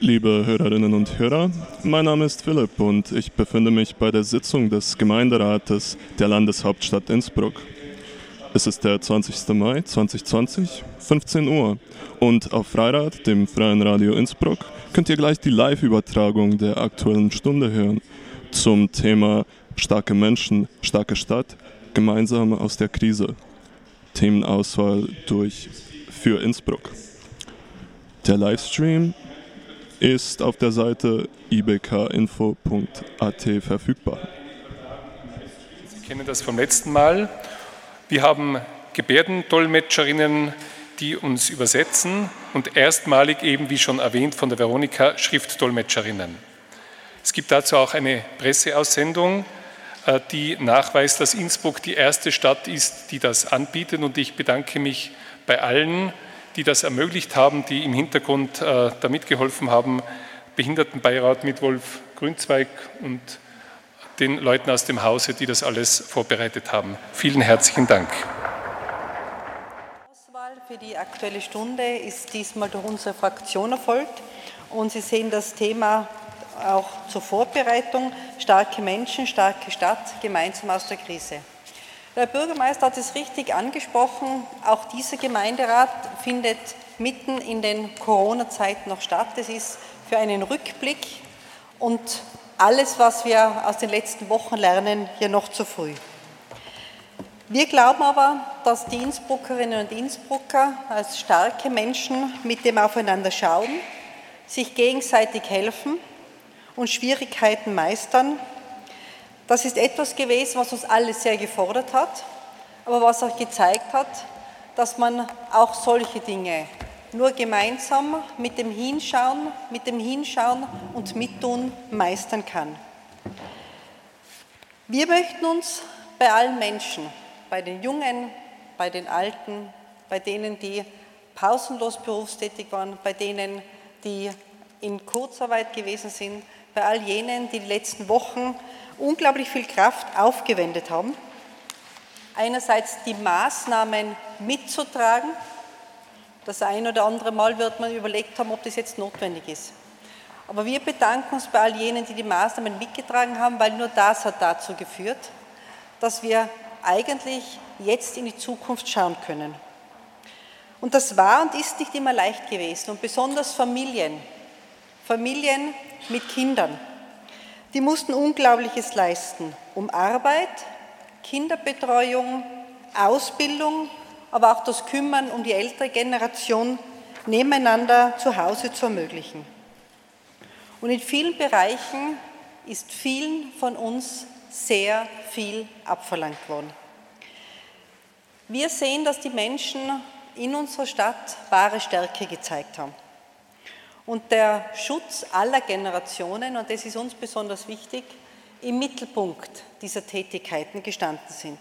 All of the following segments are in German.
Liebe Hörerinnen und Hörer, mein Name ist Philipp und ich befinde mich bei der Sitzung des Gemeinderates der Landeshauptstadt Innsbruck. Es ist der 20. Mai 2020, 15 Uhr und auf Freirad, dem Freien Radio Innsbruck, könnt ihr gleich die Live-Übertragung der aktuellen Stunde hören zum Thema Starke Menschen, starke Stadt, gemeinsam aus der Krise. Themenauswahl durch für Innsbruck. Der Livestream ist auf der Seite ibkinfo.at verfügbar. Sie kennen das vom letzten Mal. Wir haben Gebärdendolmetscherinnen, die uns übersetzen und erstmalig eben, wie schon erwähnt von der Veronika, Schriftdolmetscherinnen. Es gibt dazu auch eine Presseaussendung, äh, die nachweist, dass Innsbruck die erste Stadt ist, die das anbietet und ich bedanke mich bei allen, die das ermöglicht haben, die im Hintergrund äh, da mitgeholfen haben, Behindertenbeirat mit Wolf Grünzweig und den Leuten aus dem Hause, die das alles vorbereitet haben. Vielen herzlichen Dank. Die Auswahl für die Aktuelle Stunde ist diesmal durch unsere Fraktion erfolgt und Sie sehen das Thema auch zur Vorbereitung, starke Menschen, starke Stadt, gemeinsam aus der Krise. Der Bürgermeister hat es richtig angesprochen. Auch dieser Gemeinderat findet mitten in den Corona-Zeiten noch statt. Es ist für einen Rückblick und alles, was wir aus den letzten Wochen lernen, hier noch zu früh. Wir glauben aber, dass die Innsbruckerinnen und Innsbrucker als starke Menschen mit dem Aufeinander schauen, sich gegenseitig helfen und Schwierigkeiten meistern das ist etwas gewesen, was uns alle sehr gefordert hat, aber was auch gezeigt hat, dass man auch solche Dinge nur gemeinsam mit dem Hinschauen, mit dem Hinschauen und Mittun meistern kann. Wir möchten uns bei allen Menschen, bei den Jungen, bei den Alten, bei denen, die pausenlos berufstätig waren, bei denen, die in Kurzarbeit gewesen sind, bei all jenen, die die letzten Wochen unglaublich viel Kraft aufgewendet haben. Einerseits die Maßnahmen mitzutragen. Das ein oder andere Mal wird man überlegt haben, ob das jetzt notwendig ist. Aber wir bedanken uns bei all jenen, die die Maßnahmen mitgetragen haben, weil nur das hat dazu geführt, dass wir eigentlich jetzt in die Zukunft schauen können. Und das war und ist nicht immer leicht gewesen. Und besonders Familien, Familien mit Kindern, die mussten Unglaubliches leisten, um Arbeit, Kinderbetreuung, Ausbildung, aber auch das Kümmern um die ältere Generation nebeneinander zu Hause zu ermöglichen. Und in vielen Bereichen ist vielen von uns sehr viel abverlangt worden. Wir sehen, dass die Menschen in unserer Stadt wahre Stärke gezeigt haben und der Schutz aller Generationen, und das ist uns besonders wichtig, im Mittelpunkt dieser Tätigkeiten gestanden sind.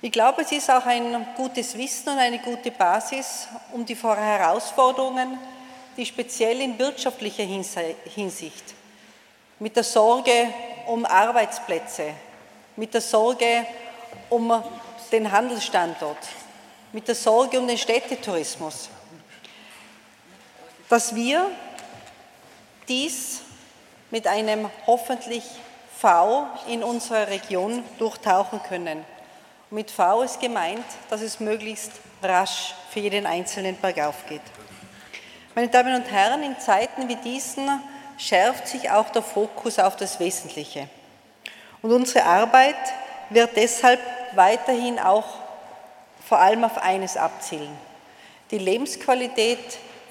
Ich glaube, es ist auch ein gutes Wissen und eine gute Basis, um die Herausforderungen, die speziell in wirtschaftlicher Hinsicht, mit der Sorge um Arbeitsplätze, mit der Sorge um den Handelsstandort, mit der Sorge um den Städtetourismus, dass wir dies mit einem hoffentlich V in unserer Region durchtauchen können. Mit V ist gemeint, dass es möglichst rasch für jeden Einzelnen bergauf geht. Meine Damen und Herren, in Zeiten wie diesen schärft sich auch der Fokus auf das Wesentliche. Und unsere Arbeit wird deshalb weiterhin auch vor allem auf eines abzielen. Die Lebensqualität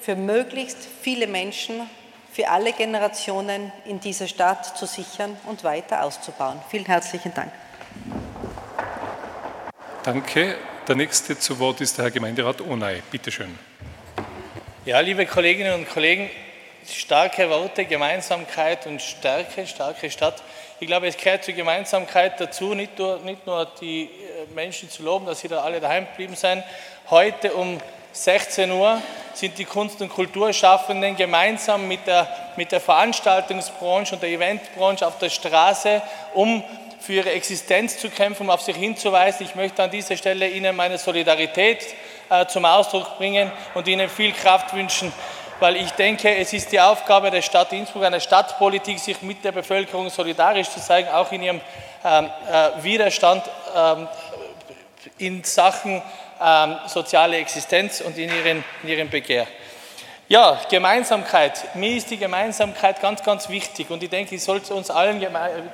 für möglichst viele Menschen, für alle Generationen in dieser Stadt zu sichern und weiter auszubauen. Vielen herzlichen Dank. Danke. Der nächste zu Wort ist der Herr Gemeinderat Onay. Bitte schön. Ja, liebe Kolleginnen und Kollegen, starke Worte, Gemeinsamkeit und Stärke, starke Stadt. Ich glaube, es gehört zur Gemeinsamkeit dazu, nicht nur, nicht nur die äh, Menschen zu loben, dass sie da alle daheim geblieben sind. Heute um 16 Uhr sind die Kunst- und Kulturschaffenden gemeinsam mit der, mit der Veranstaltungsbranche und der Eventbranche auf der Straße, um für ihre Existenz zu kämpfen, um auf sich hinzuweisen. Ich möchte an dieser Stelle Ihnen meine Solidarität äh, zum Ausdruck bringen und Ihnen viel Kraft wünschen weil ich denke, es ist die Aufgabe der Stadt Innsbruck, einer Stadtpolitik, sich mit der Bevölkerung solidarisch zu zeigen, auch in ihrem ähm, äh, Widerstand ähm, in Sachen ähm, soziale Existenz und in ihren, in ihrem Begehr. Ja, Gemeinsamkeit. Mir ist die Gemeinsamkeit ganz, ganz wichtig und ich denke, es sollte uns allen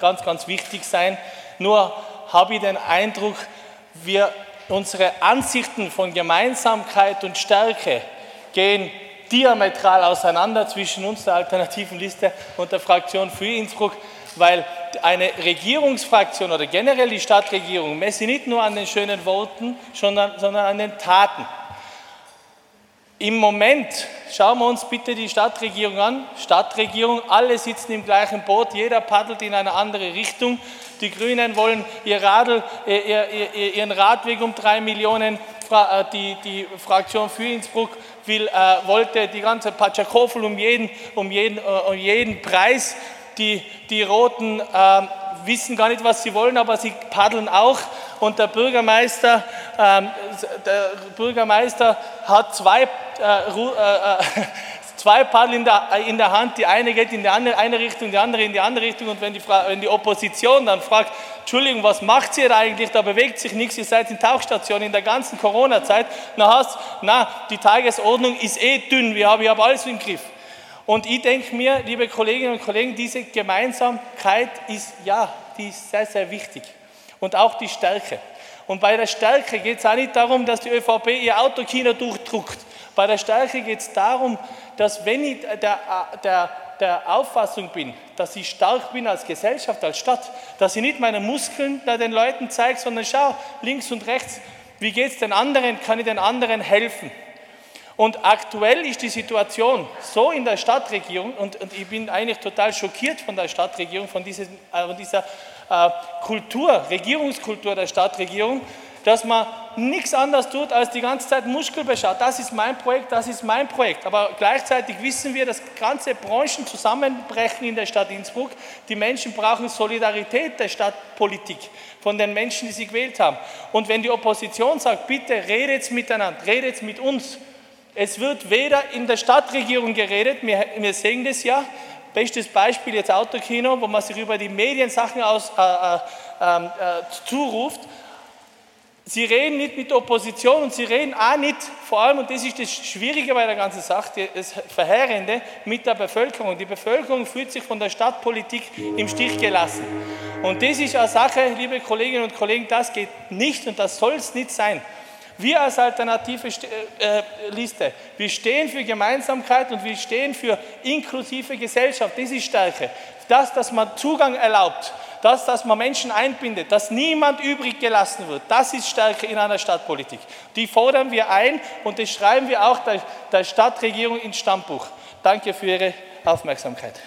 ganz, ganz wichtig sein. Nur habe ich den Eindruck, wir, unsere Ansichten von Gemeinsamkeit und Stärke gehen diametral auseinander zwischen uns, der alternativen Liste und der Fraktion für Innsbruck, weil eine Regierungsfraktion oder generell die Stadtregierung messe nicht nur an den schönen Worten, sondern, sondern an den Taten. Im Moment schauen wir uns bitte die Stadtregierung an. Stadtregierung, alle sitzen im gleichen Boot, jeder paddelt in eine andere Richtung. Die Grünen wollen ihr Radl, äh, ihr, ihr, ihren Radweg um drei Millionen. Äh, die, die Fraktion für Innsbruck will, äh, wollte die ganze Patschakofel um jeden, um jeden, um jeden Preis. Die, die Roten äh, wissen gar nicht, was sie wollen, aber sie paddeln auch. Und der Bürgermeister, ähm, der Bürgermeister hat zwei, äh, äh, zwei Paddel in der, in der Hand. Die eine geht in die eine, eine Richtung, die andere in die andere Richtung. Und wenn die, wenn die Opposition dann fragt, Entschuldigung, was macht ihr eigentlich? Da bewegt sich nichts. Ihr seid in Tauchstation in der ganzen Corona-Zeit. Na, hast, na, die Tagesordnung ist eh dünn. Wir haben, wir haben alles im Griff. Und ich denke mir, liebe Kolleginnen und Kollegen, diese Gemeinsamkeit ist, ja, die ist sehr, sehr wichtig. Und auch die Stärke. Und bei der Stärke geht es auch nicht darum, dass die ÖVP ihr Autokino durchdruckt. Bei der Stärke geht es darum, dass wenn ich der, der, der Auffassung bin, dass ich stark bin als Gesellschaft, als Stadt, dass ich nicht meine Muskeln den Leuten zeige, sondern schau links und rechts, wie geht es den anderen, kann ich den anderen helfen. Und aktuell ist die Situation so in der Stadtregierung, und, und ich bin eigentlich total schockiert von der Stadtregierung, von, diesem, äh, von dieser äh, Kultur, Regierungskultur der Stadtregierung, dass man nichts anderes tut, als die ganze Zeit Muskel beschaut. Das ist mein Projekt, das ist mein Projekt. Aber gleichzeitig wissen wir, dass ganze Branchen zusammenbrechen in der Stadt Innsbruck. Die Menschen brauchen Solidarität der Stadtpolitik von den Menschen, die sie gewählt haben. Und wenn die Opposition sagt, bitte redet miteinander, redet mit uns, es wird weder in der Stadtregierung geredet, wir, wir sehen das ja, bestes Beispiel jetzt Autokino, wo man sich über die Medien Sachen aus, äh, äh, ähm, äh, zuruft. Sie reden nicht mit der Opposition und sie reden auch nicht, vor allem, und das ist das Schwierige bei der ganzen Sache, das Verheerende, mit der Bevölkerung. Die Bevölkerung fühlt sich von der Stadtpolitik im Stich gelassen. Und das ist eine Sache, liebe Kolleginnen und Kollegen, das geht nicht und das soll es nicht sein. Wir als alternative äh, Liste, wir stehen für Gemeinsamkeit und wir stehen für inklusive Gesellschaft. Das ist Stärke. Das, dass man Zugang erlaubt, das, dass man Menschen einbindet, dass niemand übrig gelassen wird, das ist Stärke in einer Stadtpolitik. Die fordern wir ein und das schreiben wir auch der, der Stadtregierung ins Stammbuch. Danke für Ihre Aufmerksamkeit.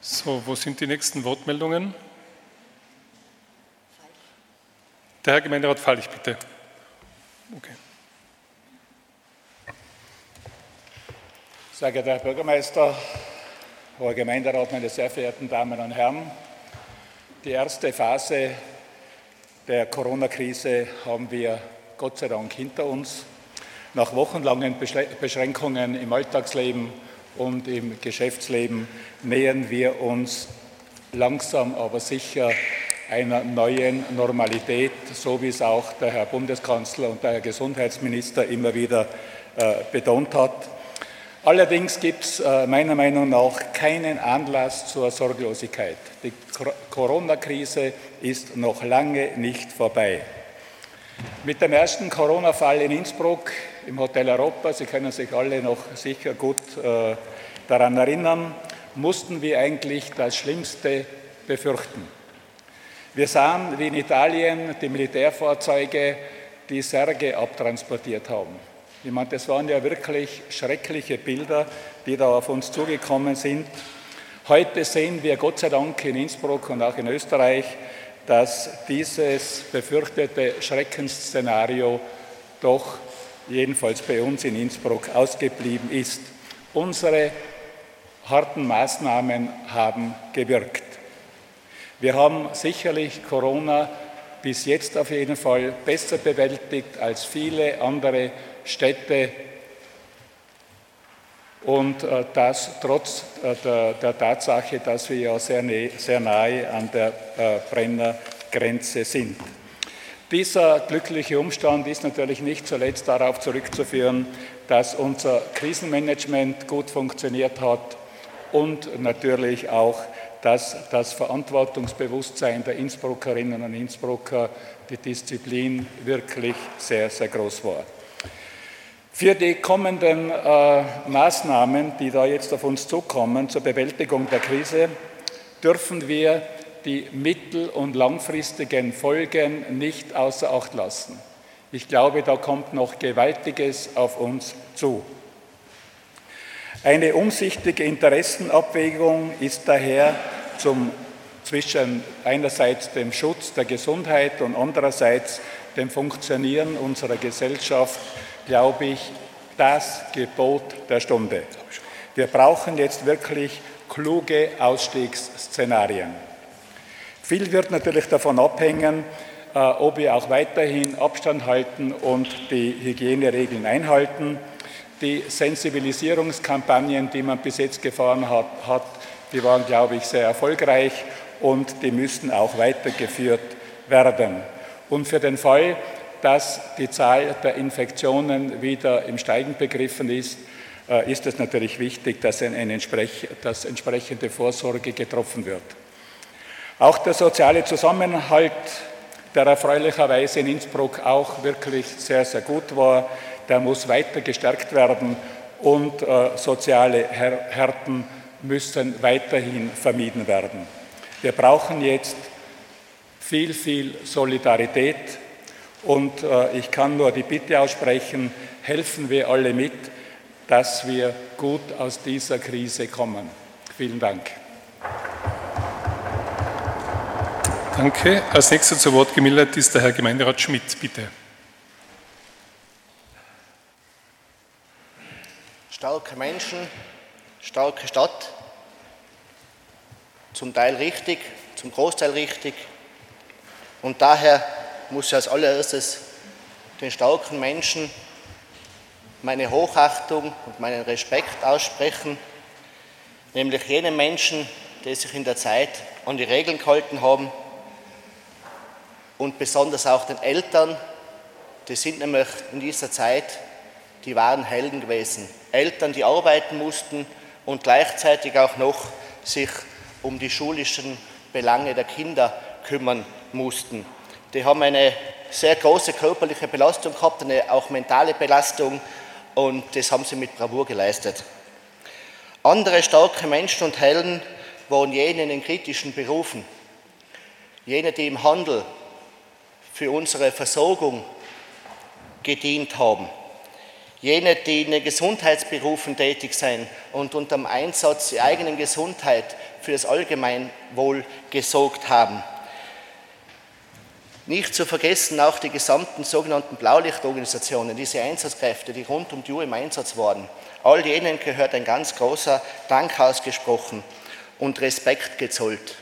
So, wo sind die nächsten Wortmeldungen? Der Herr Gemeinderat Fallich, bitte. Okay. Sehr geehrter Herr Bürgermeister, hoher Gemeinderat, meine sehr verehrten Damen und Herren, die erste Phase der Corona-Krise haben wir Gott sei Dank hinter uns. Nach wochenlangen Beschränkungen im Alltagsleben und im Geschäftsleben nähern wir uns langsam aber sicher einer neuen Normalität, so wie es auch der Herr Bundeskanzler und der Herr Gesundheitsminister immer wieder äh, betont hat. Allerdings gibt es äh, meiner Meinung nach keinen Anlass zur Sorglosigkeit. Die Corona-Krise ist noch lange nicht vorbei. Mit dem ersten Corona-Fall in Innsbruck im Hotel Europa, Sie können sich alle noch sicher gut äh, daran erinnern, mussten wir eigentlich das Schlimmste befürchten. Wir sahen, wie in Italien die Militärfahrzeuge die Särge abtransportiert haben. Ich meine, das waren ja wirklich schreckliche Bilder, die da auf uns zugekommen sind. Heute sehen wir Gott sei Dank in Innsbruck und auch in Österreich, dass dieses befürchtete Schreckensszenario doch jedenfalls bei uns in Innsbruck ausgeblieben ist. Unsere harten Maßnahmen haben gewirkt. Wir haben sicherlich Corona bis jetzt auf jeden Fall besser bewältigt als viele andere Städte Und äh, das trotz äh, der, der, Tatsache, dass wir ja sehr, sehr nahe an der äh, Brennergrenze sind. Dieser glückliche Umstand ist natürlich nicht zuletzt darauf zurückzuführen, dass unser Krisenmanagement gut funktioniert hat und natürlich auch, dass das Verantwortungsbewusstsein der Innsbruckerinnen und Innsbrucker, die Disziplin wirklich sehr, sehr groß war. Für die kommenden äh, Maßnahmen, die da jetzt auf uns zukommen zur Bewältigung der Krise, dürfen wir die mittel- und langfristigen Folgen nicht außer Acht lassen. Ich glaube, da kommt noch Gewaltiges auf uns zu. Eine umsichtige Interessenabwägung ist daher zum, zwischen einerseits dem Schutz der Gesundheit und andererseits dem Funktionieren unserer Gesellschaft glaube ich, das Gebot der Stunde. Wir brauchen jetzt wirklich kluge Ausstiegsszenarien. Viel wird natürlich davon abhängen, äh, ob wir auch weiterhin Abstand halten und die Hygieneregeln einhalten. Die Sensibilisierungskampagnen, die man bis jetzt gefahren hat, hat die waren, glaube ich, sehr erfolgreich und die müssen auch weitergeführt werden. Und für den Fall, dass die Zahl der Infektionen wieder im Steigen begriffen ist, äh, ist es natürlich wichtig, dass, eine dass entsprechende Vorsorge getroffen wird. Auch der soziale Zusammenhalt, der erfreulicherweise in Innsbruck auch wirklich sehr, sehr gut war, der muss weiter gestärkt werden und äh, soziale Härten müssen weiterhin vermieden werden. Wir brauchen jetzt viel, viel Solidarität und äh, ich kann nur die Bitte aussprechen, helfen wir alle mit, dass wir gut aus dieser Krise kommen. Vielen Dank. Danke. Als nächster zu Wort gemeldet ist der Herr Gemeinderat Schmidt, bitte. Starke Menschen, starke Stadt, zum Teil richtig, zum Großteil richtig. Und daher muss ich als allererstes den starken Menschen meine Hochachtung und meinen Respekt aussprechen, nämlich jenen Menschen, die sich in der Zeit an die Regeln gehalten haben und besonders auch den Eltern, die sind nämlich in dieser Zeit die wahren Helden gewesen. Eltern, die arbeiten mussten und gleichzeitig auch noch sich um die schulischen Belange der Kinder kümmern mussten. Die haben eine sehr große körperliche Belastung gehabt, eine auch mentale Belastung und das haben sie mit Bravour geleistet. Andere starke Menschen und Helden waren jene in den kritischen Berufen, jene, die im Handel für unsere Versorgung gedient haben, jene, die in den Gesundheitsberufen tätig sind und unter dem Einsatz der eigenen Gesundheit für das Allgemeinwohl gesorgt haben. Nicht zu vergessen auch die gesamten sogenannten Blaulichtorganisationen, diese Einsatzkräfte, die rund um die Uhr im Einsatz waren. All jenen gehört ein ganz großer Dank ausgesprochen und Respekt gezollt.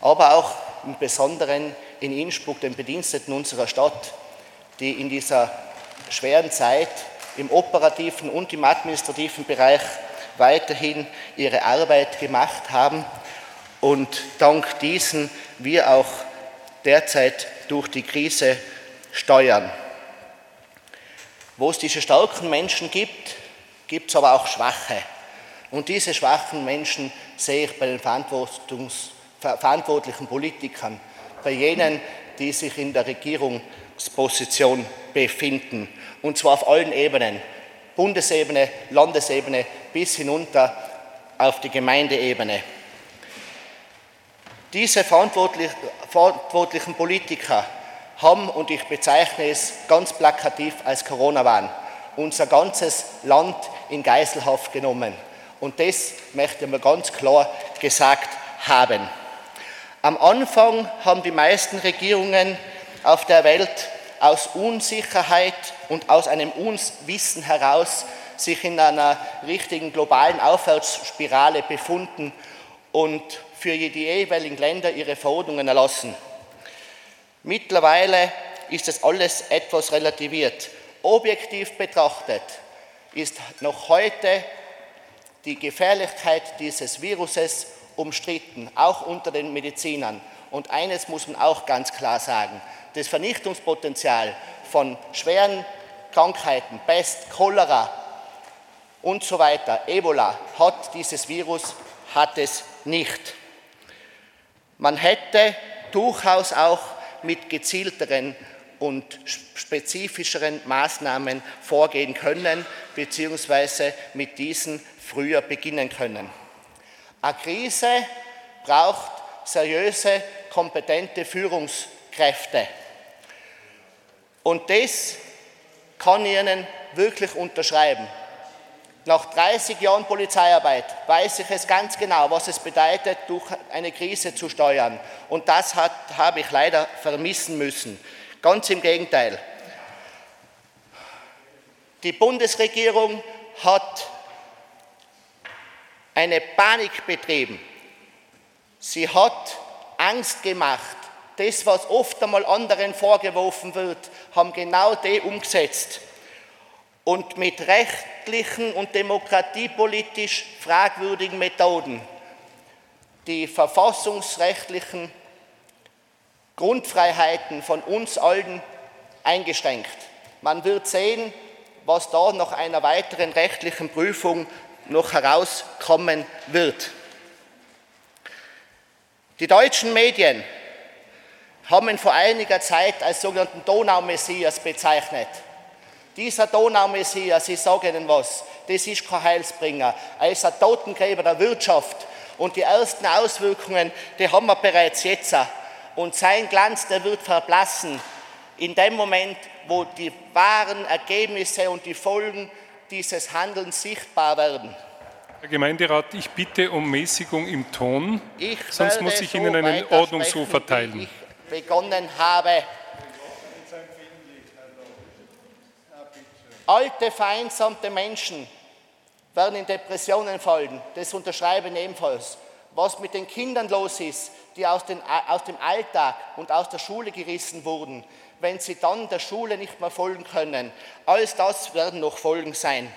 Aber auch im Besonderen in Innsbruck den Bediensteten unserer Stadt, die in dieser schweren Zeit im operativen und im administrativen Bereich weiterhin ihre Arbeit gemacht haben und dank diesen wir auch derzeit durch die Krise steuern. Wo es diese starken Menschen gibt, gibt es aber auch Schwache. Und diese schwachen Menschen sehe ich bei den verantwortlichen Politikern, bei jenen, die sich in der Regierungsposition befinden. Und zwar auf allen Ebenen. Bundesebene, Landesebene bis hinunter auf die Gemeindeebene. Diese verantwortlichen Politiker haben, und ich bezeichne es ganz plakativ als Corona-Wahn, unser ganzes Land in Geiselhaft genommen. Und das möchte man ganz klar gesagt haben. Am Anfang haben die meisten Regierungen auf der Welt aus Unsicherheit und aus einem Unwissen heraus sich in einer richtigen globalen Aufwärtsspirale befunden und für die jeweiligen Länder ihre Verordnungen erlassen. Mittlerweile ist das alles etwas relativiert. Objektiv betrachtet ist noch heute die Gefährlichkeit dieses Viruses umstritten, auch unter den Medizinern. Und eines muss man auch ganz klar sagen, das Vernichtungspotenzial von schweren Krankheiten, Pest, Cholera und so weiter, Ebola, hat dieses Virus, hat es nicht. Man hätte durchaus auch mit gezielteren und spezifischeren Maßnahmen vorgehen können, beziehungsweise mit diesen früher beginnen können. Eine Krise braucht seriöse, kompetente Führungskräfte. Und das kann ich Ihnen wirklich unterschreiben. Nach 30 Jahren Polizeiarbeit weiß ich es ganz genau, was es bedeutet, durch eine Krise zu steuern. Und das hat, habe ich leider vermissen müssen. Ganz im Gegenteil. Die Bundesregierung hat eine Panik betrieben. Sie hat Angst gemacht. Das, was oft einmal anderen vorgeworfen wird, haben genau die umgesetzt. Und mit rechtlichen und demokratiepolitisch fragwürdigen Methoden die verfassungsrechtlichen Grundfreiheiten von uns allen eingeschränkt. Man wird sehen, was da nach einer weiteren rechtlichen Prüfung noch herauskommen wird. Die deutschen Medien haben ihn vor einiger Zeit als sogenannten Donaumessias bezeichnet. Dieser Donaumessias, ich sage Ihnen was, das ist kein Heilsbringer. Er ist ein Totengräber der Wirtschaft. Und die ersten Auswirkungen, die haben wir bereits jetzt. Und sein Glanz, der wird verblassen in dem Moment, wo die wahren Ergebnisse und die Folgen dieses Handelns sichtbar werden. Herr Gemeinderat, ich bitte um Mäßigung im Ton, ich sonst muss ich Ihnen einen Ordnungsruf verteilen. Ich begonnen habe. Alte, vereinsamte Menschen werden in Depressionen fallen. Das unterschreiben ebenfalls. Was mit den Kindern los ist, die aus, den, aus dem Alltag und aus der Schule gerissen wurden, wenn sie dann der Schule nicht mehr folgen können. Alles das werden noch Folgen sein.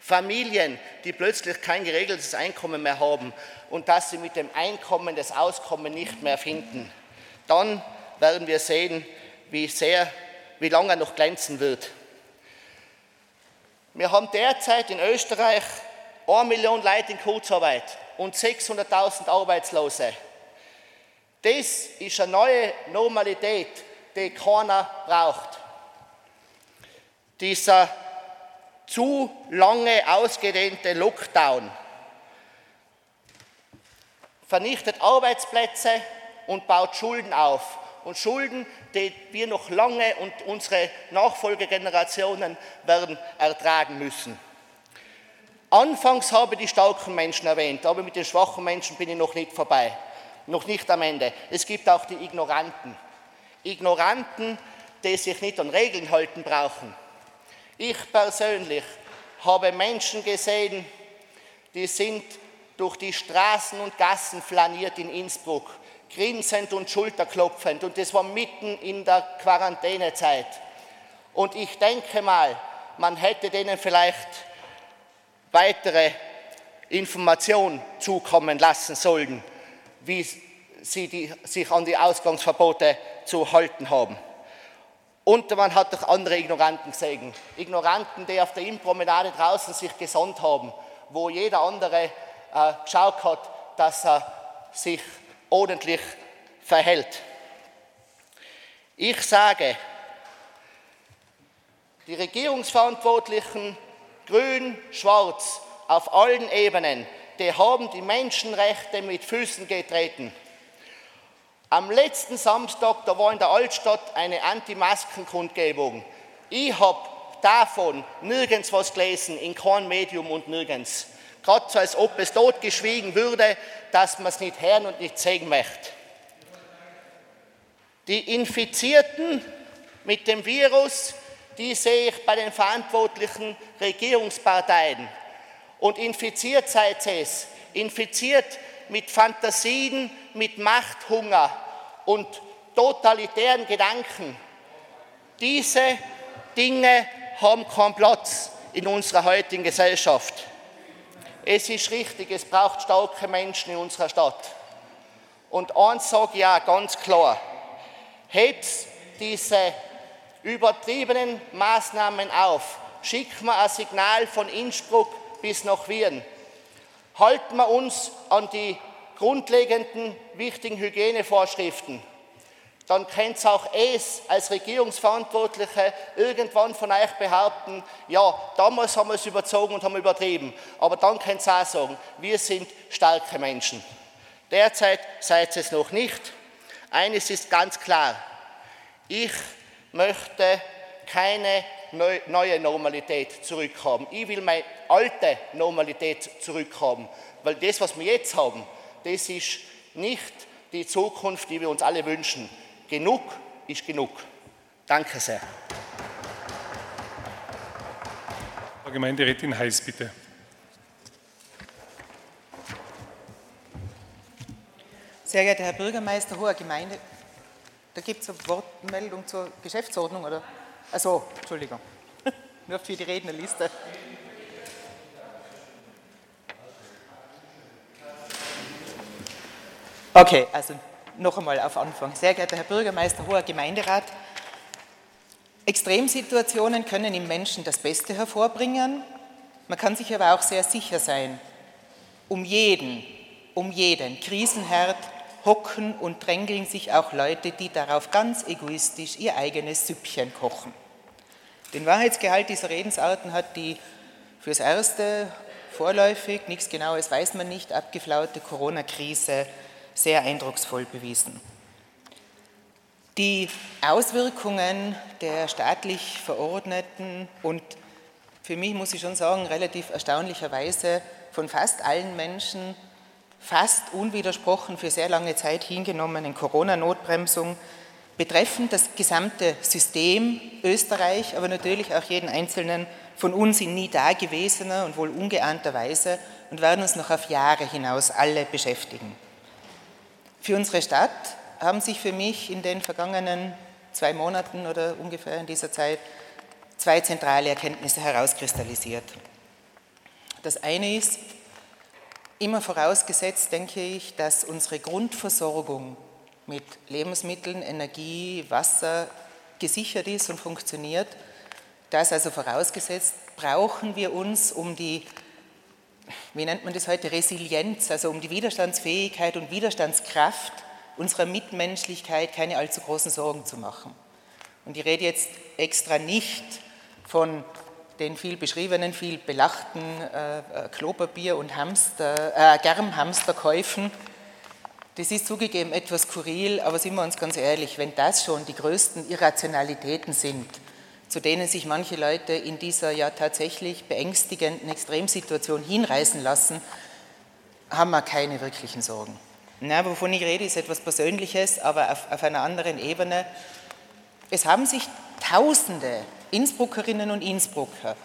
Familien, die plötzlich kein geregeltes Einkommen mehr haben und dass sie mit dem Einkommen das Auskommen nicht mehr finden. Dann werden wir sehen, wie sehr, wie lange er noch glänzen wird. Wir haben derzeit in Österreich 1 Million Leute in Kurzarbeit und 600.000 Arbeitslose. Das ist eine neue Normalität, die keiner braucht. Dieser zu lange ausgedehnte Lockdown vernichtet Arbeitsplätze und baut Schulden auf. Und Schulden, die wir noch lange und unsere Nachfolgegenerationen werden ertragen müssen. Anfangs habe ich die starken Menschen erwähnt, aber mit den schwachen Menschen bin ich noch nicht vorbei, noch nicht am Ende. Es gibt auch die Ignoranten. Ignoranten, die sich nicht an Regeln halten brauchen. Ich persönlich habe Menschen gesehen, die sind durch die Straßen und Gassen flaniert in Innsbruck, grinsend und schulterklopfend. Und das war mitten in der Quarantänezeit. Und ich denke mal, man hätte denen vielleicht weitere Informationen zukommen lassen sollen, wie sie die, sich an die Ausgangsverbote zu halten haben. Und man hat auch andere Ignoranten gesehen. Ignoranten, die auf der Innenpromenade draußen sich gesonnt haben, wo jeder andere äh, geschaut hat, dass er sich ordentlich verhält. Ich sage, die Regierungsverantwortlichen, grün, schwarz, auf allen Ebenen, die haben die Menschenrechte mit Füßen getreten. Am letzten Samstag, da war in der Altstadt eine Anti-Masken-Kundgebung. Ich habe davon nirgends was gelesen, in keinem Medium und nirgends. Gerade so, als ob es dort geschwiegen würde, dass man es nicht hören und nicht sehen möchte. Die Infizierten mit dem Virus, die sehe ich bei den verantwortlichen Regierungsparteien. Und infiziert seid es, infiziert mit Fantasien, mit Machthunger und totalitären Gedanken. Diese Dinge haben keinen Platz in unserer heutigen Gesellschaft. Es ist richtig, es braucht starke Menschen in unserer Stadt. Und eins sage ich auch ganz klar, hebt diese übertriebenen Maßnahmen auf, schickt man ein Signal von Innsbruck bis nach Wien. Halten wir uns an die grundlegenden, wichtigen Hygienevorschriften dann könnt ihr auch es als Regierungsverantwortliche irgendwann von euch behaupten, ja, damals haben wir es überzogen und haben übertrieben. Aber dann könnt ihr auch sagen, wir sind starke Menschen. Derzeit seid es noch nicht. Eines ist ganz klar, ich möchte keine neue Normalität zurückhaben. Ich will meine alte Normalität zurückhaben, weil das, was wir jetzt haben, das ist nicht die Zukunft, die wir uns alle wünschen. Genug ist genug. Danke sehr. Frau Gemeinderätin Heiß, bitte. Sehr geehrter Herr Bürgermeister, hoher Gemeinde, da gibt es eine Wortmeldung zur Geschäftsordnung, oder? Also, Entschuldigung, nur für die Rednerliste. Okay, also noch einmal auf Anfang. Sehr geehrter Herr Bürgermeister, hoher Gemeinderat, Extremsituationen können im Menschen das Beste hervorbringen. Man kann sich aber auch sehr sicher sein, um jeden, um jeden Krisenherd hocken und drängeln sich auch Leute, die darauf ganz egoistisch ihr eigenes Süppchen kochen. Den Wahrheitsgehalt dieser Redensarten hat die fürs Erste vorläufig, nichts Genaues weiß man nicht, abgeflaute Corona-Krise sehr eindrucksvoll bewiesen. Die Auswirkungen der staatlich verordneten und für mich muss ich schon sagen, relativ erstaunlicherweise von fast allen Menschen fast unwidersprochen für sehr lange Zeit hingenommenen Corona-Notbremsung betreffen das gesamte System Österreich, aber natürlich auch jeden Einzelnen von uns in nie dagewesener und wohl ungeahnter Weise und werden uns noch auf Jahre hinaus alle beschäftigen. Für unsere Stadt haben sich für mich in den vergangenen zwei Monaten oder ungefähr in dieser Zeit zwei zentrale Erkenntnisse herauskristallisiert. Das eine ist, immer vorausgesetzt, denke ich, dass unsere Grundversorgung mit Lebensmitteln, Energie, Wasser gesichert ist und funktioniert. Das also vorausgesetzt, brauchen wir uns um die wie nennt man das heute, Resilienz, also um die Widerstandsfähigkeit und Widerstandskraft unserer Mitmenschlichkeit keine allzu großen Sorgen zu machen. Und ich rede jetzt extra nicht von den viel beschriebenen, viel belachten äh, äh Klopapier- und Hamster, äh, Germhamsterkäufen. Das ist zugegeben etwas skurril, aber sind wir uns ganz ehrlich, wenn das schon die größten Irrationalitäten sind, zu denen sich manche Leute in dieser ja tatsächlich beängstigenden Extremsituation hinreißen lassen, haben wir keine wirklichen Sorgen. Na, wovon ich rede, ist etwas Persönliches, aber auf, auf einer anderen Ebene. Es haben sich Tausende Innsbruckerinnen und Innsbrucker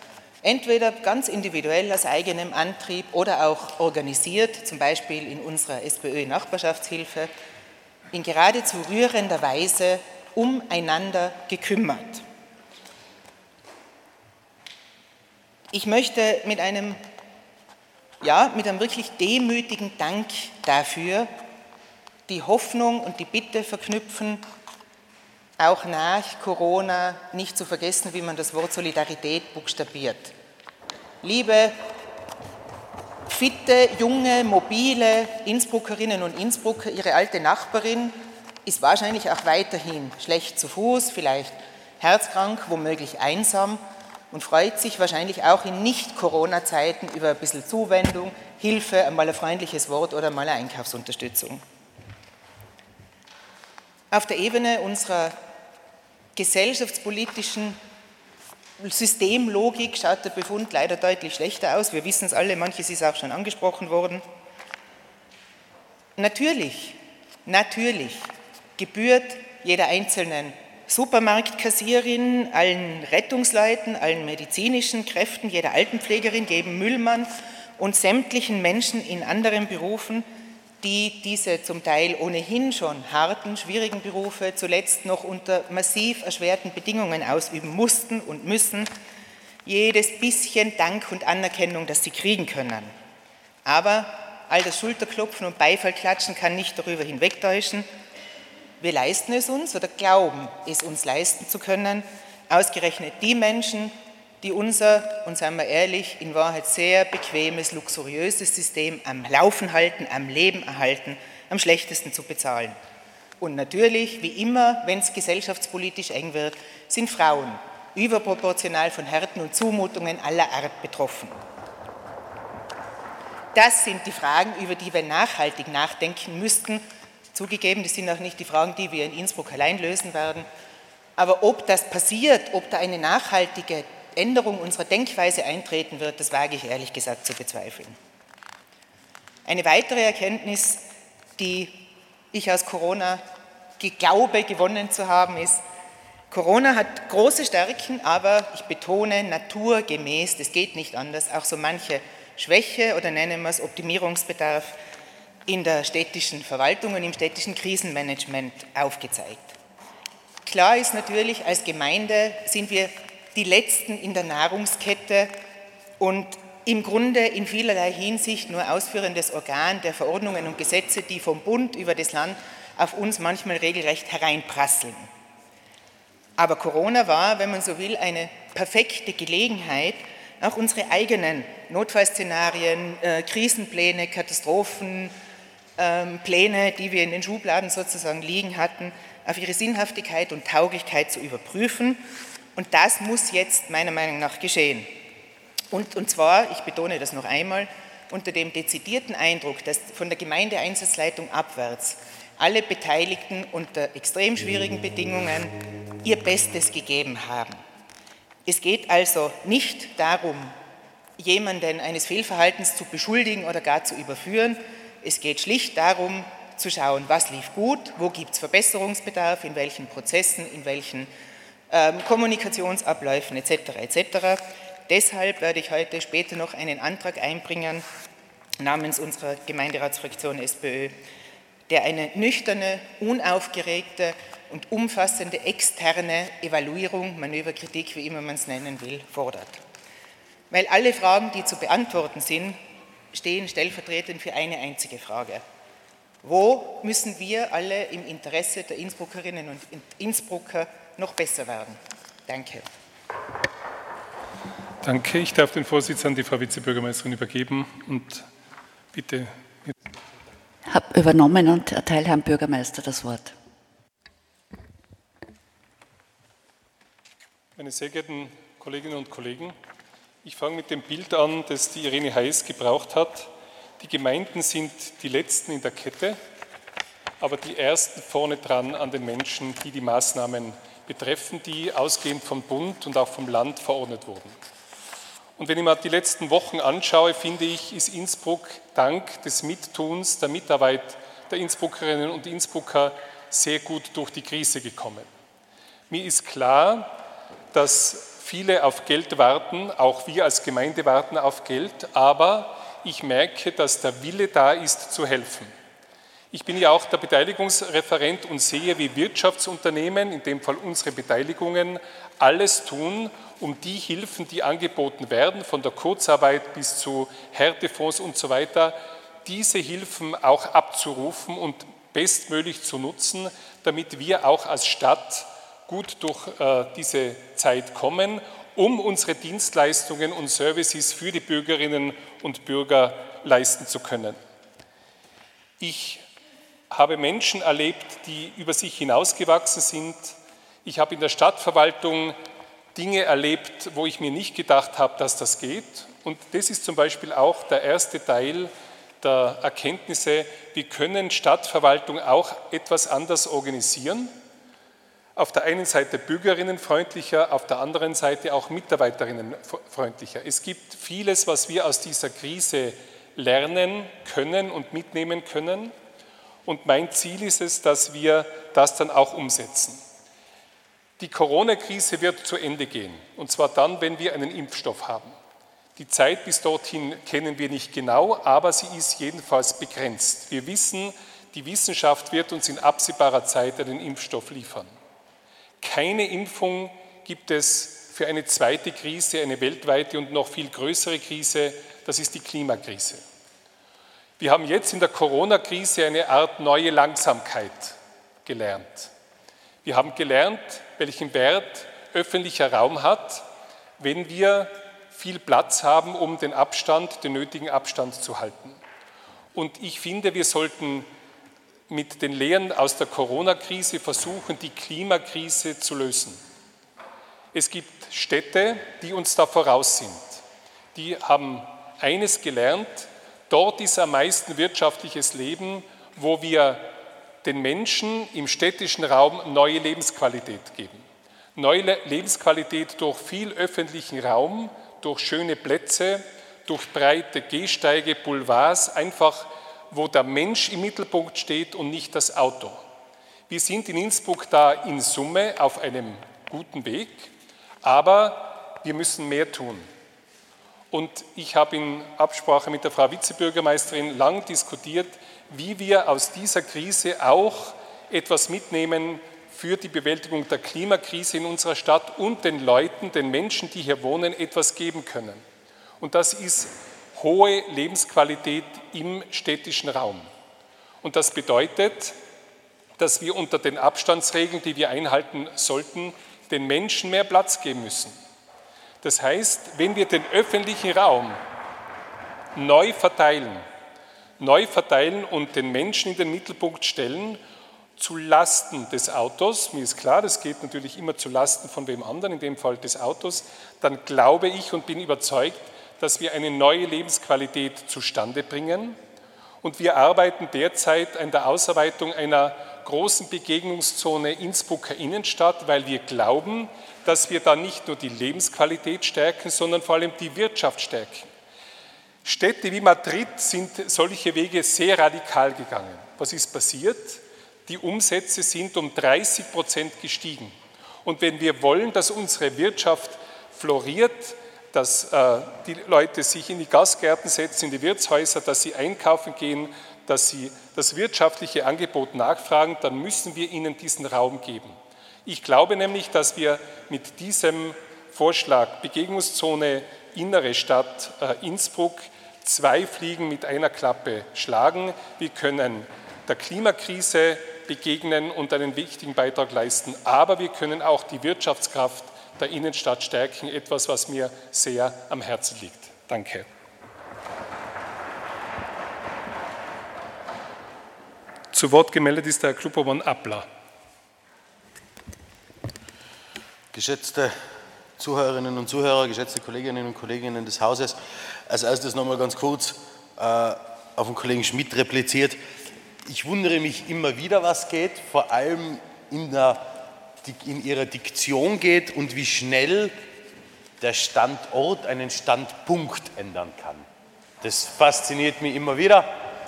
entweder ganz individuell aus eigenem Antrieb oder auch organisiert, zum Beispiel in unserer SPÖ-Nachbarschaftshilfe, in geradezu rührender Weise umeinander gekümmert. Ich möchte mit einem, ja, mit einem wirklich demütigen Dank dafür die Hoffnung und die Bitte verknüpfen, auch nach Corona nicht zu vergessen, wie man das Wort Solidarität buchstabiert. Liebe fitte, junge, mobile Innsbruckerinnen und Innsbrucker, Ihre alte Nachbarin ist wahrscheinlich auch weiterhin schlecht zu Fuß, vielleicht herzkrank, womöglich einsam und freut sich wahrscheinlich auch in Nicht-Corona-Zeiten über ein bisschen Zuwendung, Hilfe, einmal ein freundliches Wort oder mal eine Einkaufsunterstützung. Auf der Ebene unserer gesellschaftspolitischen Systemlogik schaut der Befund leider deutlich schlechter aus. Wir wissen es alle, manches ist auch schon angesprochen worden. Natürlich, natürlich gebührt jeder einzelnen Supermarktkassierin, allen Rettungsleuten, allen medizinischen Kräften, jeder Altenpflegerin, jedem Müllmann und sämtlichen Menschen in anderen Berufen, die diese zum Teil ohnehin schon harten, schwierigen Berufe zuletzt noch unter massiv erschwerten Bedingungen ausüben mussten und müssen, jedes bisschen Dank und Anerkennung, das sie kriegen können. Aber all das Schulterklopfen und Beifallklatschen kann nicht darüber hinwegtäuschen. Wir leisten es uns oder glauben, es uns leisten zu können, ausgerechnet die Menschen, die unser, und seien wir ehrlich, in Wahrheit sehr bequemes, luxuriöses System am Laufen halten, am Leben erhalten, am schlechtesten zu bezahlen. Und natürlich, wie immer, wenn es gesellschaftspolitisch eng wird, sind Frauen überproportional von Härten und Zumutungen aller Art betroffen. Das sind die Fragen, über die wir nachhaltig nachdenken müssten. Zugegeben, das sind auch nicht die Fragen, die wir in Innsbruck allein lösen werden. Aber ob das passiert, ob da eine nachhaltige Änderung unserer Denkweise eintreten wird, das wage ich ehrlich gesagt zu bezweifeln. Eine weitere Erkenntnis, die ich aus Corona glaube gewonnen zu haben, ist, Corona hat große Stärken, aber ich betone naturgemäß, das geht nicht anders, auch so manche Schwäche oder nennen wir es Optimierungsbedarf in der städtischen Verwaltung und im städtischen Krisenmanagement aufgezeigt. Klar ist natürlich, als Gemeinde sind wir die Letzten in der Nahrungskette und im Grunde in vielerlei Hinsicht nur ausführendes Organ der Verordnungen und Gesetze, die vom Bund über das Land auf uns manchmal regelrecht hereinprasseln. Aber Corona war, wenn man so will, eine perfekte Gelegenheit, auch unsere eigenen Notfallszenarien, äh, Krisenpläne, Katastrophenpläne, ähm, die wir in den Schubladen sozusagen liegen hatten, auf ihre Sinnhaftigkeit und Tauglichkeit zu überprüfen. Und das muss jetzt meiner Meinung nach geschehen. Und, und zwar, ich betone das noch einmal, unter dem dezidierten Eindruck, dass von der Gemeindeeinsatzleitung abwärts alle Beteiligten unter extrem schwierigen Bedingungen ihr Bestes gegeben haben. Es geht also nicht darum, jemanden eines Fehlverhaltens zu beschuldigen oder gar zu überführen. Es geht schlicht darum, zu schauen, was lief gut, wo gibt es Verbesserungsbedarf, in welchen Prozessen, in welchen ähm, Kommunikationsabläufen etc. etc. Deshalb werde ich heute später noch einen Antrag einbringen namens unserer Gemeinderatsfraktion SPÖ, der eine nüchterne, unaufgeregte und umfassende externe Evaluierung, Manöverkritik, wie immer man es nennen will, fordert. Weil alle Fragen, die zu beantworten sind, stehen stellvertretend für eine einzige Frage. Wo müssen wir alle im Interesse der Innsbruckerinnen und Innsbrucker noch besser werden? Danke. Danke. Ich darf den Vorsitz an die Frau Vizebürgermeisterin übergeben und bitte. Ich habe übernommen und erteile Herrn Bürgermeister das Wort. Meine sehr geehrten Kolleginnen und Kollegen, ich fange mit dem Bild an, das die Irene Heiß gebraucht hat. Die Gemeinden sind die Letzten in der Kette, aber die Ersten vorne dran an den Menschen, die die Maßnahmen betreffen, die ausgehend vom Bund und auch vom Land verordnet wurden. Und wenn ich mir die letzten Wochen anschaue, finde ich, ist Innsbruck dank des Mittuns, der Mitarbeit der Innsbruckerinnen und Innsbrucker sehr gut durch die Krise gekommen. Mir ist klar, dass viele auf Geld warten, auch wir als Gemeinde warten auf Geld, aber ich merke, dass der Wille da ist, zu helfen. Ich bin ja auch der Beteiligungsreferent und sehe, wie Wirtschaftsunternehmen, in dem Fall unsere Beteiligungen, alles tun, um die Hilfen, die angeboten werden, von der Kurzarbeit bis zu Härtefonds und so weiter, diese Hilfen auch abzurufen und bestmöglich zu nutzen, damit wir auch als Stadt gut durch äh, diese Zeit kommen, um unsere Dienstleistungen und Services für die Bürgerinnen und Bürger leisten zu können. Ich habe Menschen erlebt, die über sich hinausgewachsen sind. Ich habe in der Stadtverwaltung Dinge erlebt, wo ich mir nicht gedacht habe, dass das geht. Und das ist zum Beispiel auch der erste Teil der Erkenntnisse, wir können Stadtverwaltung auch etwas anders organisieren auf der einen Seite bürgerinnenfreundlicher, auf der anderen Seite auch mitarbeiterinnenfreundlicher. Es gibt vieles, was wir aus dieser Krise lernen können und mitnehmen können. Und mein Ziel ist es, dass wir das dann auch umsetzen. Die Corona-Krise wird zu Ende gehen, und zwar dann, wenn wir einen Impfstoff haben. Die Zeit bis dorthin kennen wir nicht genau, aber sie ist jedenfalls begrenzt. Wir wissen, die Wissenschaft wird uns in absehbarer Zeit einen Impfstoff liefern. Keine Impfung gibt es für eine zweite Krise, eine weltweite und noch viel größere Krise, das ist die Klimakrise. Wir haben jetzt in der Corona-Krise eine Art neue Langsamkeit gelernt. Wir haben gelernt, welchen Wert öffentlicher Raum hat, wenn wir viel Platz haben, um den Abstand, den nötigen Abstand zu halten. Und ich finde, wir sollten mit den Lehren aus der Corona-Krise versuchen, die Klimakrise zu lösen. Es gibt Städte, die uns da voraus sind. Die haben eines gelernt, dort ist am meisten wirtschaftliches Leben, wo wir den Menschen im städtischen Raum neue Lebensqualität geben. Neue Lebensqualität durch viel öffentlichen Raum, durch schöne Plätze, durch breite Gehsteige, Boulevards, einfach wo der Mensch im Mittelpunkt steht und nicht das Auto. Wir sind in Innsbruck da in Summe auf einem guten Weg, aber wir müssen mehr tun. Und ich habe in Absprache mit der Frau Vizebürgermeisterin lang diskutiert, wie wir aus dieser Krise auch etwas mitnehmen für die Bewältigung der Klimakrise in unserer Stadt und den Leuten, den Menschen, die hier wohnen, etwas geben können. Und das ist hohe Lebensqualität im städtischen Raum. Und das bedeutet, dass wir unter den Abstandsregeln, die wir einhalten sollten, den Menschen mehr Platz geben müssen. Das heißt, wenn wir den öffentlichen Raum neu verteilen, neu verteilen und den Menschen in den Mittelpunkt stellen, zu Lasten des Autos, mir ist klar, das geht natürlich immer zu Lasten von wem anderen, in dem Fall des Autos, dann glaube ich und bin überzeugt, dass wir eine neue Lebensqualität zustande bringen. Und wir arbeiten derzeit an der Ausarbeitung einer großen Begegnungszone Innsbrucker Innenstadt, weil wir glauben, dass wir da nicht nur die Lebensqualität stärken, sondern vor allem die Wirtschaft stärken. Städte wie Madrid sind solche Wege sehr radikal gegangen. Was ist passiert? Die Umsätze sind um 30 Prozent gestiegen. Und wenn wir wollen, dass unsere Wirtschaft floriert, dass äh, die Leute sich in die Gastgärten setzen, in die Wirtshäuser, dass sie einkaufen gehen, dass sie das wirtschaftliche Angebot nachfragen, dann müssen wir ihnen diesen Raum geben. Ich glaube nämlich, dass wir mit diesem Vorschlag Begegnungszone Innere Stadt äh, Innsbruck zwei Fliegen mit einer Klappe schlagen. Wir können der Klimakrise begegnen und einen wichtigen Beitrag leisten, aber wir können auch die Wirtschaftskraft der Innenstadt stärken, etwas, was mir sehr am Herzen liegt. Danke. Zu Wort gemeldet ist der Kluppermann Appler. Geschätzte Zuhörerinnen und Zuhörer, geschätzte Kolleginnen und Kollegen des Hauses, als erstes nochmal ganz kurz äh, auf den Kollegen Schmidt repliziert. Ich wundere mich immer wieder, was geht, vor allem in der in ihrer Diktion geht und wie schnell der Standort einen Standpunkt ändern kann. Das fasziniert mich immer wieder.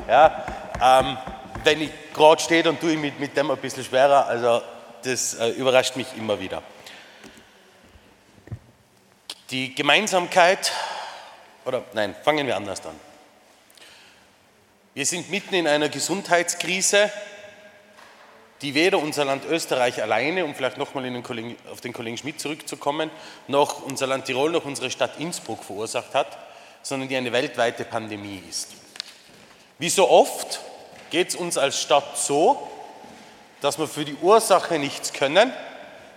Ja, ähm, wenn ich gerade stehe, dann tue ich mich mit dem ein bisschen schwerer. Also das äh, überrascht mich immer wieder. Die Gemeinsamkeit, oder nein, fangen wir anders an. Wir sind mitten in einer Gesundheitskrise, die weder unser Land Österreich alleine, um vielleicht nochmal auf den Kollegen Schmidt zurückzukommen, noch unser Land Tirol, noch unsere Stadt Innsbruck verursacht hat, sondern die eine weltweite Pandemie ist. Wie so oft geht es uns als Stadt so, dass wir für die Ursache nichts können,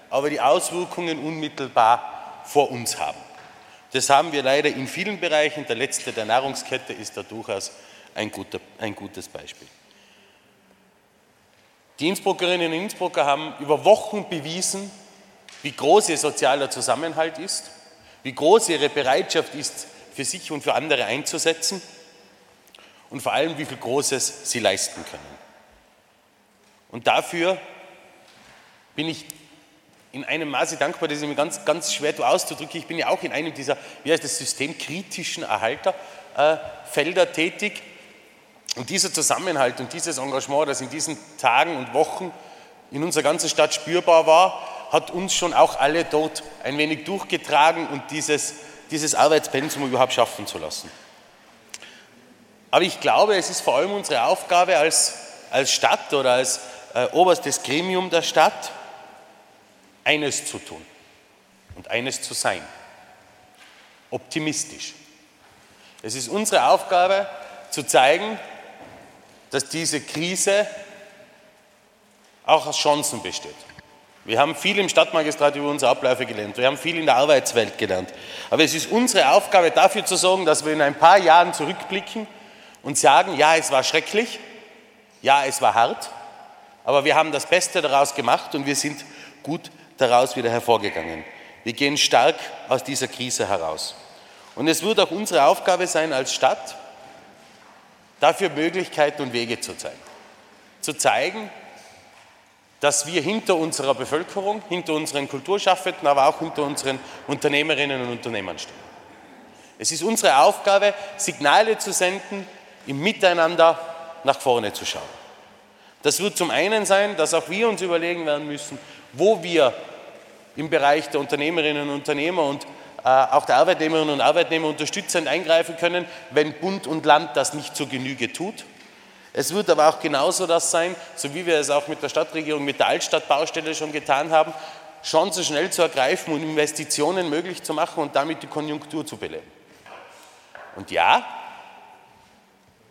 aber die Auswirkungen unmittelbar vor uns haben. Das haben wir leider in vielen Bereichen. Der letzte der Nahrungskette ist da durchaus ein, guter, ein gutes Beispiel. Die Innsbruckerinnen und Innsbrucker haben über Wochen bewiesen, wie groß ihr sozialer Zusammenhalt ist, wie groß ihre Bereitschaft ist, für sich und für andere einzusetzen und vor allem, wie viel Großes sie leisten können. Und dafür bin ich in einem Maße dankbar, das ist mir ganz, ganz schwer auszudrücken. Ich bin ja auch in einem dieser, wie heißt das, systemkritischen Erhalterfelder äh, tätig. Und dieser Zusammenhalt und dieses Engagement, das in diesen Tagen und Wochen in unserer ganzen Stadt spürbar war, hat uns schon auch alle dort ein wenig durchgetragen und dieses, dieses Arbeitspensum überhaupt schaffen zu lassen. Aber ich glaube, es ist vor allem unsere Aufgabe als, als Stadt oder als äh, oberstes Gremium der Stadt, eines zu tun und eines zu sein. Optimistisch. Es ist unsere Aufgabe zu zeigen, dass diese Krise auch aus Chancen besteht. Wir haben viel im Stadtmagistrat über unsere Abläufe gelernt. Wir haben viel in der Arbeitswelt gelernt. Aber es ist unsere Aufgabe, dafür zu sorgen, dass wir in ein paar Jahren zurückblicken und sagen, ja, es war schrecklich, ja, es war hart, aber wir haben das Beste daraus gemacht und wir sind gut daraus wieder hervorgegangen. Wir gehen stark aus dieser Krise heraus. Und es wird auch unsere Aufgabe sein als Stadt, dafür Möglichkeiten und Wege zu zeigen. Zu zeigen, dass wir hinter unserer Bevölkerung, hinter unseren Kulturschaffenden, aber auch hinter unseren Unternehmerinnen und Unternehmern stehen. Es ist unsere Aufgabe, Signale zu senden, im Miteinander nach vorne zu schauen. Das wird zum einen sein, dass auch wir uns überlegen werden müssen, wo wir im Bereich der Unternehmerinnen und Unternehmer und auch der Arbeitnehmerinnen und Arbeitnehmer unterstützend eingreifen können, wenn Bund und Land das nicht zur Genüge tut. Es wird aber auch genauso das sein, so wie wir es auch mit der Stadtregierung, mit der Altstadtbaustelle schon getan haben, Chancen schnell zu ergreifen und Investitionen möglich zu machen und damit die Konjunktur zu beleben. Und ja,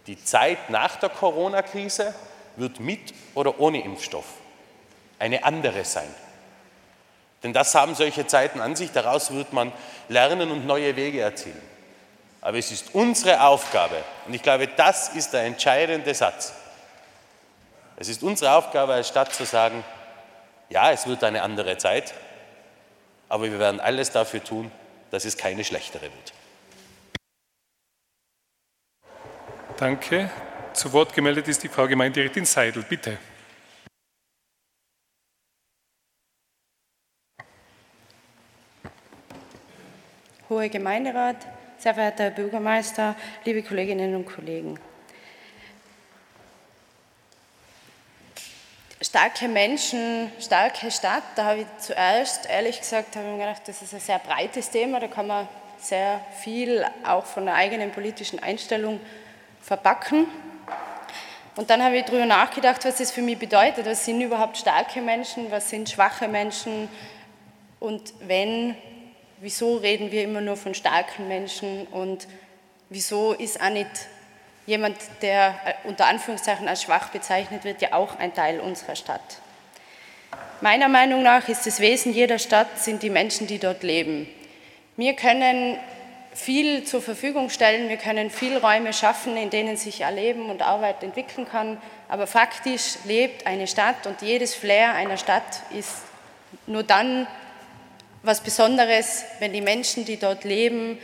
die Zeit nach der Corona-Krise wird mit oder ohne Impfstoff eine andere sein. Denn das haben solche Zeiten an sich, daraus wird man lernen und neue Wege erzielen. Aber es ist unsere Aufgabe, und ich glaube, das ist der entscheidende Satz. Es ist unsere Aufgabe als Stadt zu sagen, ja, es wird eine andere Zeit, aber wir werden alles dafür tun, dass es keine schlechtere wird. Danke. Zu Wort gemeldet ist die Frau Gemeindedirektin Seidel. Bitte. Hoher Gemeinderat, sehr verehrter Herr Bürgermeister, liebe Kolleginnen und Kollegen. Starke Menschen, starke Stadt, da habe ich zuerst, ehrlich gesagt, habe ich mir gedacht, das ist ein sehr breites Thema, da kann man sehr viel auch von der eigenen politischen Einstellung verbacken. Und dann habe ich darüber nachgedacht, was das für mich bedeutet. Was sind überhaupt starke Menschen? Was sind schwache Menschen? Und wenn, wieso reden wir immer nur von starken Menschen? Und wieso ist auch nicht jemand, der unter Anführungszeichen als schwach bezeichnet wird, ja auch ein Teil unserer Stadt? Meiner Meinung nach ist das Wesen jeder Stadt sind die Menschen, die dort leben. Wir können viel zur Verfügung stellen. Wir können viel Räume schaffen, in denen sich Erleben und Arbeit entwickeln kann. Aber faktisch lebt eine Stadt und jedes Flair einer Stadt ist nur dann was Besonderes, wenn die Menschen, die dort leben,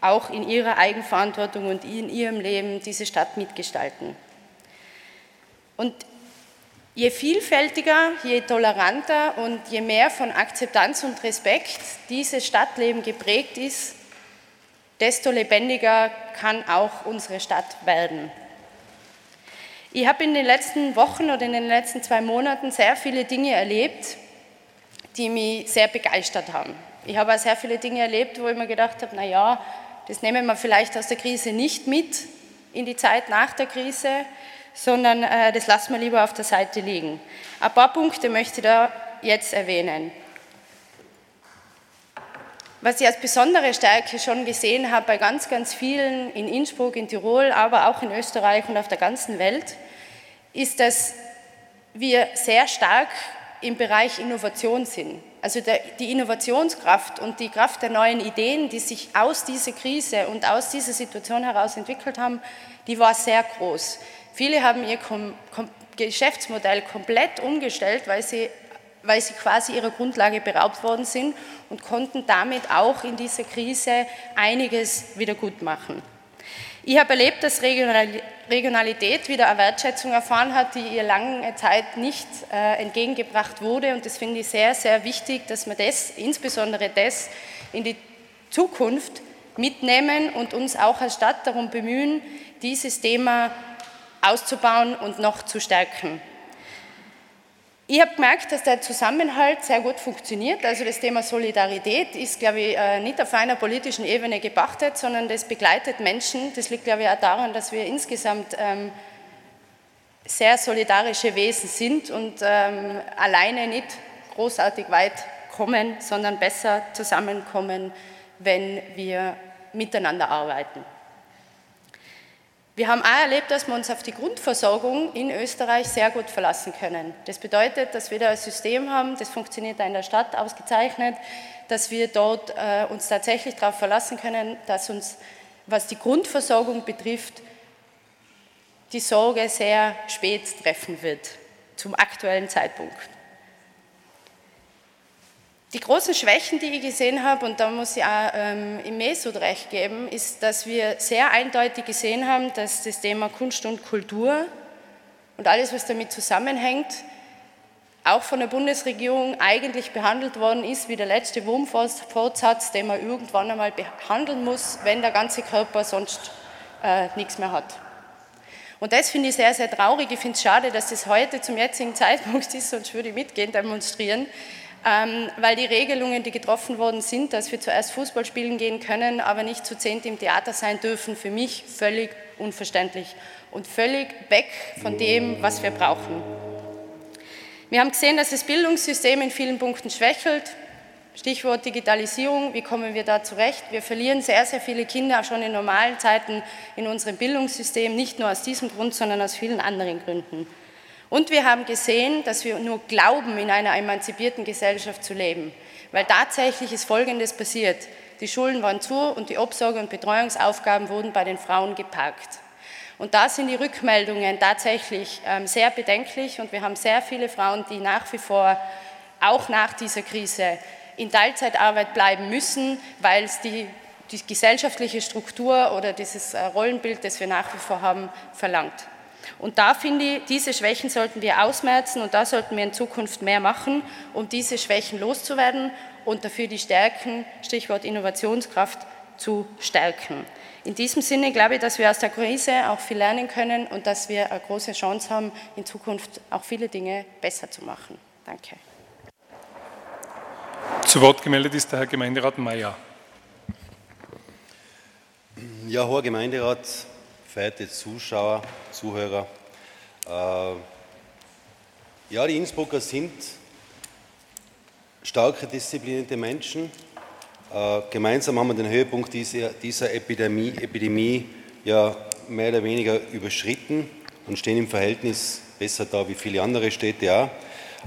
auch in ihrer Eigenverantwortung und in ihrem Leben diese Stadt mitgestalten. Und je vielfältiger, je toleranter und je mehr von Akzeptanz und Respekt dieses Stadtleben geprägt ist, desto lebendiger kann auch unsere Stadt werden. Ich habe in den letzten Wochen oder in den letzten zwei Monaten sehr viele Dinge erlebt, die mich sehr begeistert haben. Ich habe auch sehr viele Dinge erlebt, wo ich mir gedacht habe, naja, das nehmen wir vielleicht aus der Krise nicht mit in die Zeit nach der Krise, sondern äh, das lassen wir lieber auf der Seite liegen. Ein paar Punkte möchte ich da jetzt erwähnen. Was ich als besondere Stärke schon gesehen habe bei ganz, ganz vielen in Innsbruck, in Tirol, aber auch in Österreich und auf der ganzen Welt, ist, dass wir sehr stark im Bereich Innovation sind. Also der, die Innovationskraft und die Kraft der neuen Ideen, die sich aus dieser Krise und aus dieser Situation heraus entwickelt haben, die war sehr groß. Viele haben ihr Kom Kom Geschäftsmodell komplett umgestellt, weil sie weil sie quasi ihrer Grundlage beraubt worden sind und konnten damit auch in dieser Krise einiges wieder gut machen. Ich habe erlebt, dass Regionalität wieder eine Wertschätzung erfahren hat, die ihr lange Zeit nicht äh, entgegengebracht wurde. Und das finde ich sehr, sehr wichtig, dass wir das, insbesondere das, in die Zukunft mitnehmen und uns auch als Stadt darum bemühen, dieses Thema auszubauen und noch zu stärken. Ich habe gemerkt, dass der Zusammenhalt sehr gut funktioniert. Also das Thema Solidarität ist, glaube ich, äh, nicht auf einer politischen Ebene gepachtet, sondern das begleitet Menschen. Das liegt, glaube ich, auch daran, dass wir insgesamt ähm, sehr solidarische Wesen sind und ähm, alleine nicht großartig weit kommen, sondern besser zusammenkommen, wenn wir miteinander arbeiten. Wir haben auch erlebt, dass wir uns auf die Grundversorgung in Österreich sehr gut verlassen können. Das bedeutet, dass wir da ein System haben, das funktioniert in der Stadt ausgezeichnet, dass wir dort äh, uns tatsächlich darauf verlassen können, dass uns, was die Grundversorgung betrifft, die Sorge sehr spät treffen wird, zum aktuellen Zeitpunkt. Die großen Schwächen, die ich gesehen habe, und da muss ich auch ähm, im Mesut recht geben, ist, dass wir sehr eindeutig gesehen haben, dass das Thema Kunst und Kultur und alles, was damit zusammenhängt, auch von der Bundesregierung eigentlich behandelt worden ist wie der letzte Wurmfortsatz, den man irgendwann einmal behandeln muss, wenn der ganze Körper sonst äh, nichts mehr hat. Und das finde ich sehr, sehr traurig. Ich finde es schade, dass das heute zum jetzigen Zeitpunkt ist, sonst würde ich mitgehen demonstrieren weil die Regelungen, die getroffen worden sind, dass wir zuerst Fußball spielen gehen können, aber nicht zu zehnt im Theater sein dürfen, für mich völlig unverständlich und völlig weg von dem, was wir brauchen. Wir haben gesehen, dass das Bildungssystem in vielen Punkten schwächelt. Stichwort Digitalisierung, wie kommen wir da zurecht? Wir verlieren sehr, sehr viele Kinder schon in normalen Zeiten in unserem Bildungssystem, nicht nur aus diesem Grund, sondern aus vielen anderen Gründen. Und wir haben gesehen, dass wir nur glauben, in einer emanzipierten Gesellschaft zu leben. Weil tatsächlich ist Folgendes passiert. Die Schulen waren zu und die Obsorge- und Betreuungsaufgaben wurden bei den Frauen geparkt. Und da sind die Rückmeldungen tatsächlich ähm, sehr bedenklich und wir haben sehr viele Frauen, die nach wie vor, auch nach dieser Krise, in Teilzeitarbeit bleiben müssen, weil es die, die gesellschaftliche Struktur oder dieses äh, Rollenbild, das wir nach wie vor haben, verlangt. Und da finde ich, diese Schwächen sollten wir ausmerzen und da sollten wir in Zukunft mehr machen, um diese Schwächen loszuwerden und dafür die Stärken, Stichwort Innovationskraft, zu stärken. In diesem Sinne glaube ich, dass wir aus der Krise auch viel lernen können und dass wir eine große Chance haben, in Zukunft auch viele Dinge besser zu machen. Danke. Zu Wort gemeldet ist der Herr Gemeinderat Mayer. Ja, hoher Gemeinderat, verehrte Zuschauer, Zuhörer. Äh, ja, die Innsbrucker sind starke, disziplinierte Menschen. Äh, gemeinsam haben wir den Höhepunkt dieser, dieser Epidemie, Epidemie ja mehr oder weniger überschritten und stehen im Verhältnis besser da wie viele andere Städte auch.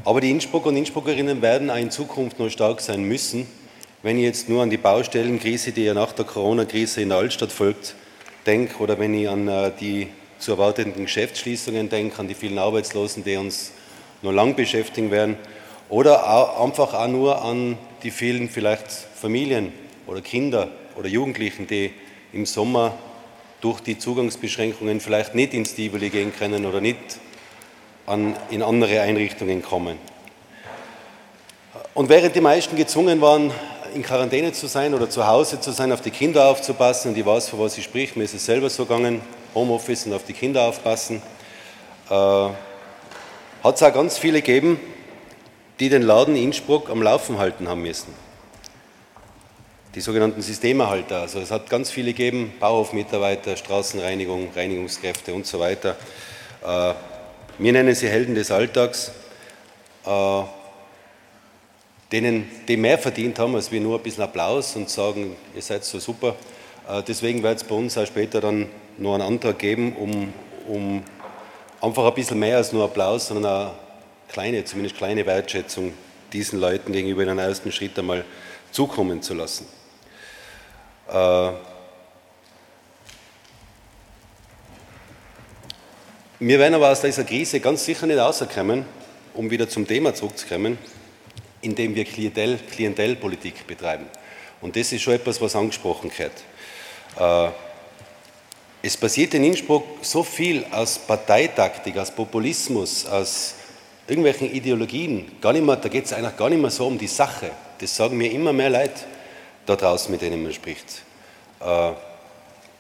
Aber die Innsbrucker und Innsbruckerinnen werden auch in Zukunft noch stark sein müssen. Wenn ich jetzt nur an die Baustellenkrise, die ja nach der Corona-Krise in der Altstadt folgt, denke oder wenn ich an äh, die zu erwartenden Geschäftsschließungen denke, an die vielen Arbeitslosen, die uns noch lang beschäftigen werden, oder auch einfach auch nur an die vielen vielleicht Familien oder Kinder oder Jugendlichen, die im Sommer durch die Zugangsbeschränkungen vielleicht nicht ins Tivoli gehen können oder nicht an, in andere Einrichtungen kommen. Und während die meisten gezwungen waren, in Quarantäne zu sein oder zu Hause zu sein, auf die Kinder aufzupassen. Und ich weiß, von was ich sprich. Mir ist es selber so gegangen. Homeoffice und auf die Kinder aufpassen. Äh, Hat es auch ganz viele gegeben, die den Laden Innsbruck am Laufen halten haben müssen. Die sogenannten Systemerhalter. Also es hat ganz viele gegeben, Bauhofmitarbeiter, Straßenreinigung, Reinigungskräfte und so weiter. Äh, wir nennen sie Helden des Alltags. Äh, denen, die mehr verdient haben, als wir nur ein bisschen Applaus und sagen, ihr seid so super. Äh, deswegen wird es bei uns auch später dann noch einen Antrag geben, um, um einfach ein bisschen mehr als nur Applaus, sondern eine kleine, zumindest kleine Wertschätzung diesen Leuten gegenüber in einem ersten Schritt einmal zukommen zu lassen. Äh, wir werden aber aus dieser Krise ganz sicher nicht rauskommen, um wieder zum Thema zurückzukommen, indem wir Klientel, Klientelpolitik betreiben. Und das ist schon etwas, was angesprochen wird. Äh, es passiert in Innsbruck so viel aus Parteitaktik, aus Populismus, aus irgendwelchen Ideologien. Gar nicht mehr, da geht es eigentlich gar nicht mehr so um die Sache. Das sagen mir immer mehr Leute da draußen, mit denen man spricht. Äh,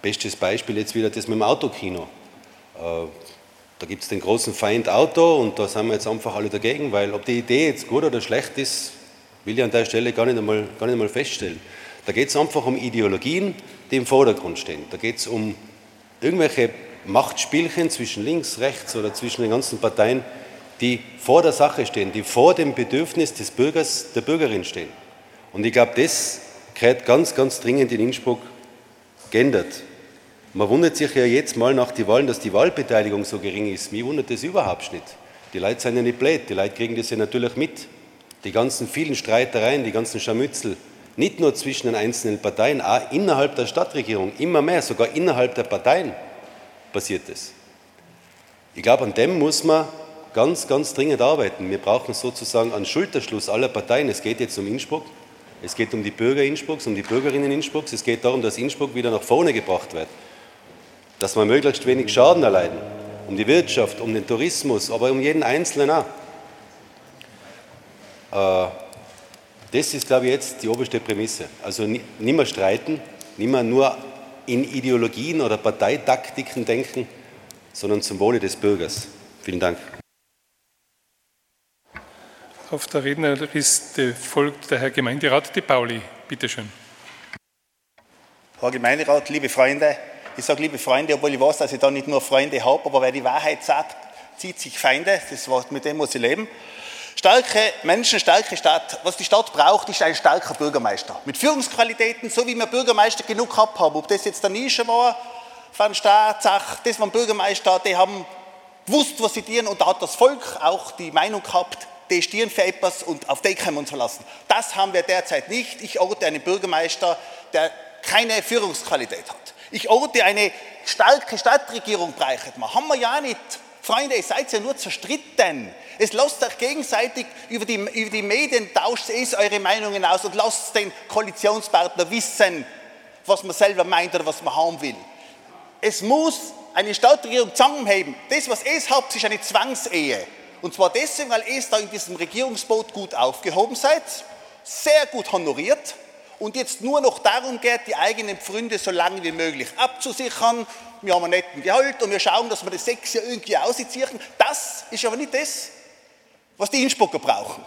bestes Beispiel jetzt wieder das mit dem Autokino. Da gibt es den großen Feind Auto und da sind wir jetzt einfach alle dagegen, weil ob die Idee jetzt gut oder schlecht ist, will ich an der Stelle gar nicht einmal, gar nicht einmal feststellen. Da geht es einfach um Ideologien, die im Vordergrund stehen. Da geht es um irgendwelche Machtspielchen zwischen links, rechts oder zwischen den ganzen Parteien, die vor der Sache stehen, die vor dem Bedürfnis des Bürgers, der Bürgerin stehen. Und ich glaube, das gehört ganz, ganz dringend in Innsbruck geändert. Man wundert sich ja jetzt mal nach den Wahlen, dass die Wahlbeteiligung so gering ist. Mir wundert das überhaupt nicht. Die Leute sind ja nicht blöd, die Leute kriegen das ja natürlich mit. Die ganzen vielen Streitereien, die ganzen Scharmützel, nicht nur zwischen den einzelnen Parteien, auch innerhalb der Stadtregierung, immer mehr, sogar innerhalb der Parteien passiert das. Ich glaube, an dem muss man ganz, ganz dringend arbeiten. Wir brauchen sozusagen einen Schulterschluss aller Parteien. Es geht jetzt um Innsbruck, es geht um die Bürger Innsbrucks, um die Bürgerinnen Innsbrucks, es geht darum, dass Innsbruck wieder nach vorne gebracht wird, dass wir möglichst wenig Schaden erleiden, um die Wirtschaft, um den Tourismus, aber um jeden Einzelnen auch. Äh, das ist, glaube ich, jetzt die oberste Prämisse. Also nicht mehr streiten, nicht mehr nur in Ideologien oder Parteitaktiken denken, sondern zum Wohle des Bürgers. Vielen Dank. Auf der Rednerliste folgt der Herr Gemeinderat De Pauli. Bitte schön. Herr Gemeinderat, liebe Freunde, ich sage liebe Freunde, obwohl ich weiß, dass ich da nicht nur Freunde habe, aber wer die Wahrheit sagt, zieht sich Feinde. Das Wort, mit dem muss ich leben. Starke Menschen, starke Stadt. Was die Stadt braucht, ist ein starker Bürgermeister. Mit Führungsqualitäten, so wie wir Bürgermeister genug gehabt haben. Ob das jetzt der Nische war, Van Staat, Zach, das waren Bürgermeister, die haben gewusst, was sie tun und da hat das Volk auch die Meinung gehabt, die stehen für etwas und auf die können wir uns verlassen. Das haben wir derzeit nicht. Ich orte einen Bürgermeister, der keine Führungsqualität hat. Ich orte eine starke Stadtregierung, breitet man. Haben wir ja nicht. Freunde, ihr seid ja nur zerstritten. Es lasst euch gegenseitig über die, über die Medien, tauscht es eure Meinungen aus und lasst den Koalitionspartner wissen, was man selber meint oder was man haben will. Es muss eine Stadtregierung zusammenheben. Das, was es habt, ist eine Zwangsehe. Und zwar deswegen, weil es da in diesem Regierungsboot gut aufgehoben seid, sehr gut honoriert und jetzt nur noch darum geht, die eigenen Pfründe so lange wie möglich abzusichern wir haben einen netten Gehalt und wir schauen, dass wir das sechs Jahre irgendwie ausziehen. Das ist aber nicht das, was die Innsbrucker brauchen.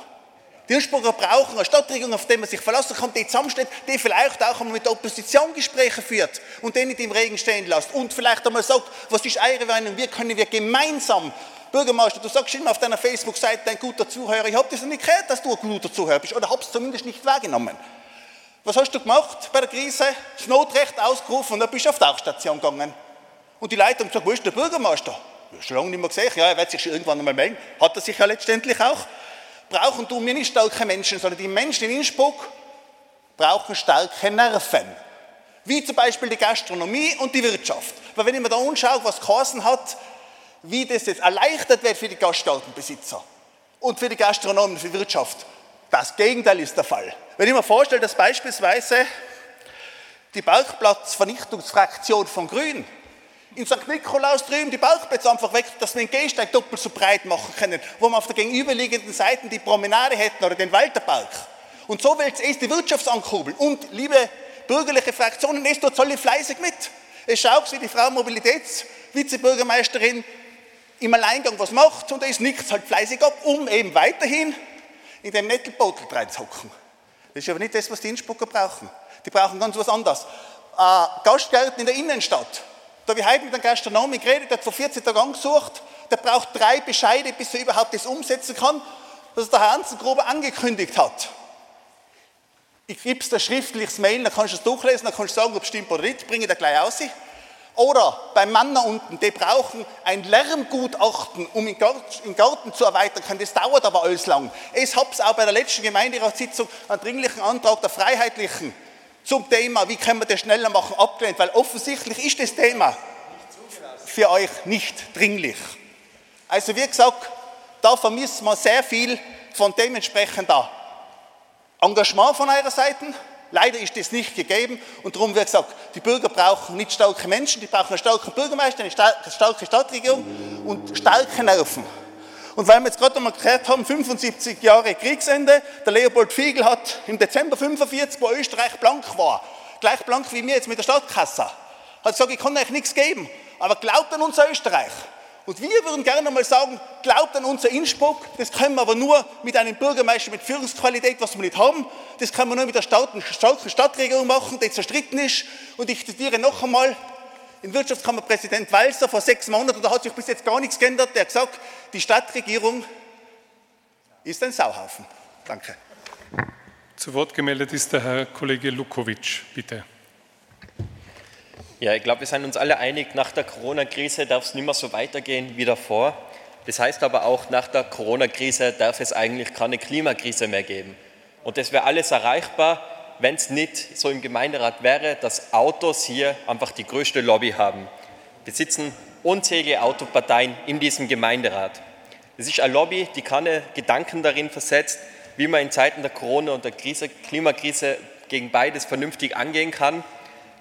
Die Innsbrucker brauchen eine Stadtregierung, auf die man sich verlassen kann, die zusammensteht, die vielleicht auch einmal mit der Opposition Gespräche führt und den nicht im Regen stehen lässt und vielleicht einmal sagt, was ist eure Meinung, wie können wir gemeinsam Bürgermeister, du sagst immer auf deiner Facebook-Seite, ein guter Zuhörer, ich habe das noch nicht gehört, dass du ein guter Zuhörer bist oder habe es zumindest nicht wahrgenommen. Was hast du gemacht bei der Krise? Das Notrecht ausgerufen und dann bist du auf die Tauchstation gegangen. Und die Leute haben gesagt, wo ist der Bürgermeister? Ja, schon lange nicht mehr gesehen. Ja, er wird sich schon irgendwann einmal melden. Hat er sich ja letztendlich auch. Brauchen du mir nicht starke Menschen, sondern die Menschen in Innsbruck brauchen starke Nerven. Wie zum Beispiel die Gastronomie und die Wirtschaft. Weil wenn ich mir da anschaue, was Kassen hat, wie das jetzt erleichtert wird für die Gaststättenbesitzer und für die Gastronomen, für die Wirtschaft, das Gegenteil ist der Fall. Wenn ich mir vorstelle, dass beispielsweise die Parkplatzvernichtungsfraktion von Grün in St. Nikolaus drüben die Parkplätze einfach weg, dass wir den Gehsteig doppelt so breit machen können, wo wir auf der gegenüberliegenden Seite die Promenade hätten oder den Walterpark. Und so will es die Wirtschaft ankurbeln. Und liebe bürgerliche Fraktionen, es tut alle fleißig mit. Es schaut, wie die Frau Mobilitätsvizebürgermeisterin im Alleingang was macht und es nickt halt fleißig ab, um eben weiterhin in dem Nettelbeutel reinzuhocken. Das ist aber nicht das, was die Innsbrucker brauchen. Die brauchen ganz was anderes. Äh, Gastgärten in der Innenstadt da habe ich heute mit einem Gastronomen geredet, der hat vor 14 Tagen angesucht, der braucht drei Bescheide, bis er überhaupt das umsetzen kann, was der Herr Hansengruber angekündigt hat. Ich gebe es dir schriftliches Mail, dann kannst du es durchlesen, dann kannst du sagen, ob es stimmt oder nicht, bringe dir gleich aus. Oder beim Mann da unten, die brauchen ein Lärmgutachten, um den Garten zu erweitern können. Das dauert aber alles lang. Ich habe es auch bei der letzten Gemeinderatssitzung einen dringlichen Antrag der Freiheitlichen zum Thema, wie können wir das schneller machen, abgelehnt, weil offensichtlich ist das Thema für euch nicht dringlich. Also wie gesagt, da vermissen wir sehr viel von dementsprechender Engagement von eurer Seite. Leider ist das nicht gegeben und darum wird gesagt, die Bürger brauchen nicht starke Menschen, die brauchen einen starken Bürgermeister, eine starke Stadtregierung und starke Nerven. Und weil wir jetzt gerade einmal gehört haben, 75 Jahre Kriegsende, der Leopold Fiegel hat im Dezember 45, wo Österreich blank war, gleich blank wie mir jetzt mit der Stadtkasse, hat gesagt, ich kann euch nichts geben, aber glaubt an unser Österreich. Und wir würden gerne mal sagen, glaubt an unser Innsbruck, das können wir aber nur mit einem Bürgermeister mit Führungsqualität, was wir nicht haben, das kann man nur mit der starken Stadtregierung machen, die zerstritten ist. Und ich zitiere noch einmal in Wirtschaftskammerpräsident Walser vor sechs Monaten, da hat sich bis jetzt gar nichts geändert, der hat gesagt, die Stadtregierung ist ein Sauhaufen. Danke. Zu Wort gemeldet ist der Herr Kollege Lukovic, bitte. Ja, ich glaube, wir sind uns alle einig, nach der Corona-Krise darf es nicht mehr so weitergehen wie davor. Das heißt aber auch, nach der Corona-Krise darf es eigentlich keine Klimakrise mehr geben. Und das wäre alles erreichbar, wenn es nicht so im Gemeinderat wäre, dass Autos hier einfach die größte Lobby haben. Wir sitzen unzählige Autoparteien in diesem Gemeinderat. Es ist eine Lobby, die keine Gedanken darin versetzt, wie man in Zeiten der Corona- und der Krise, Klimakrise gegen beides vernünftig angehen kann,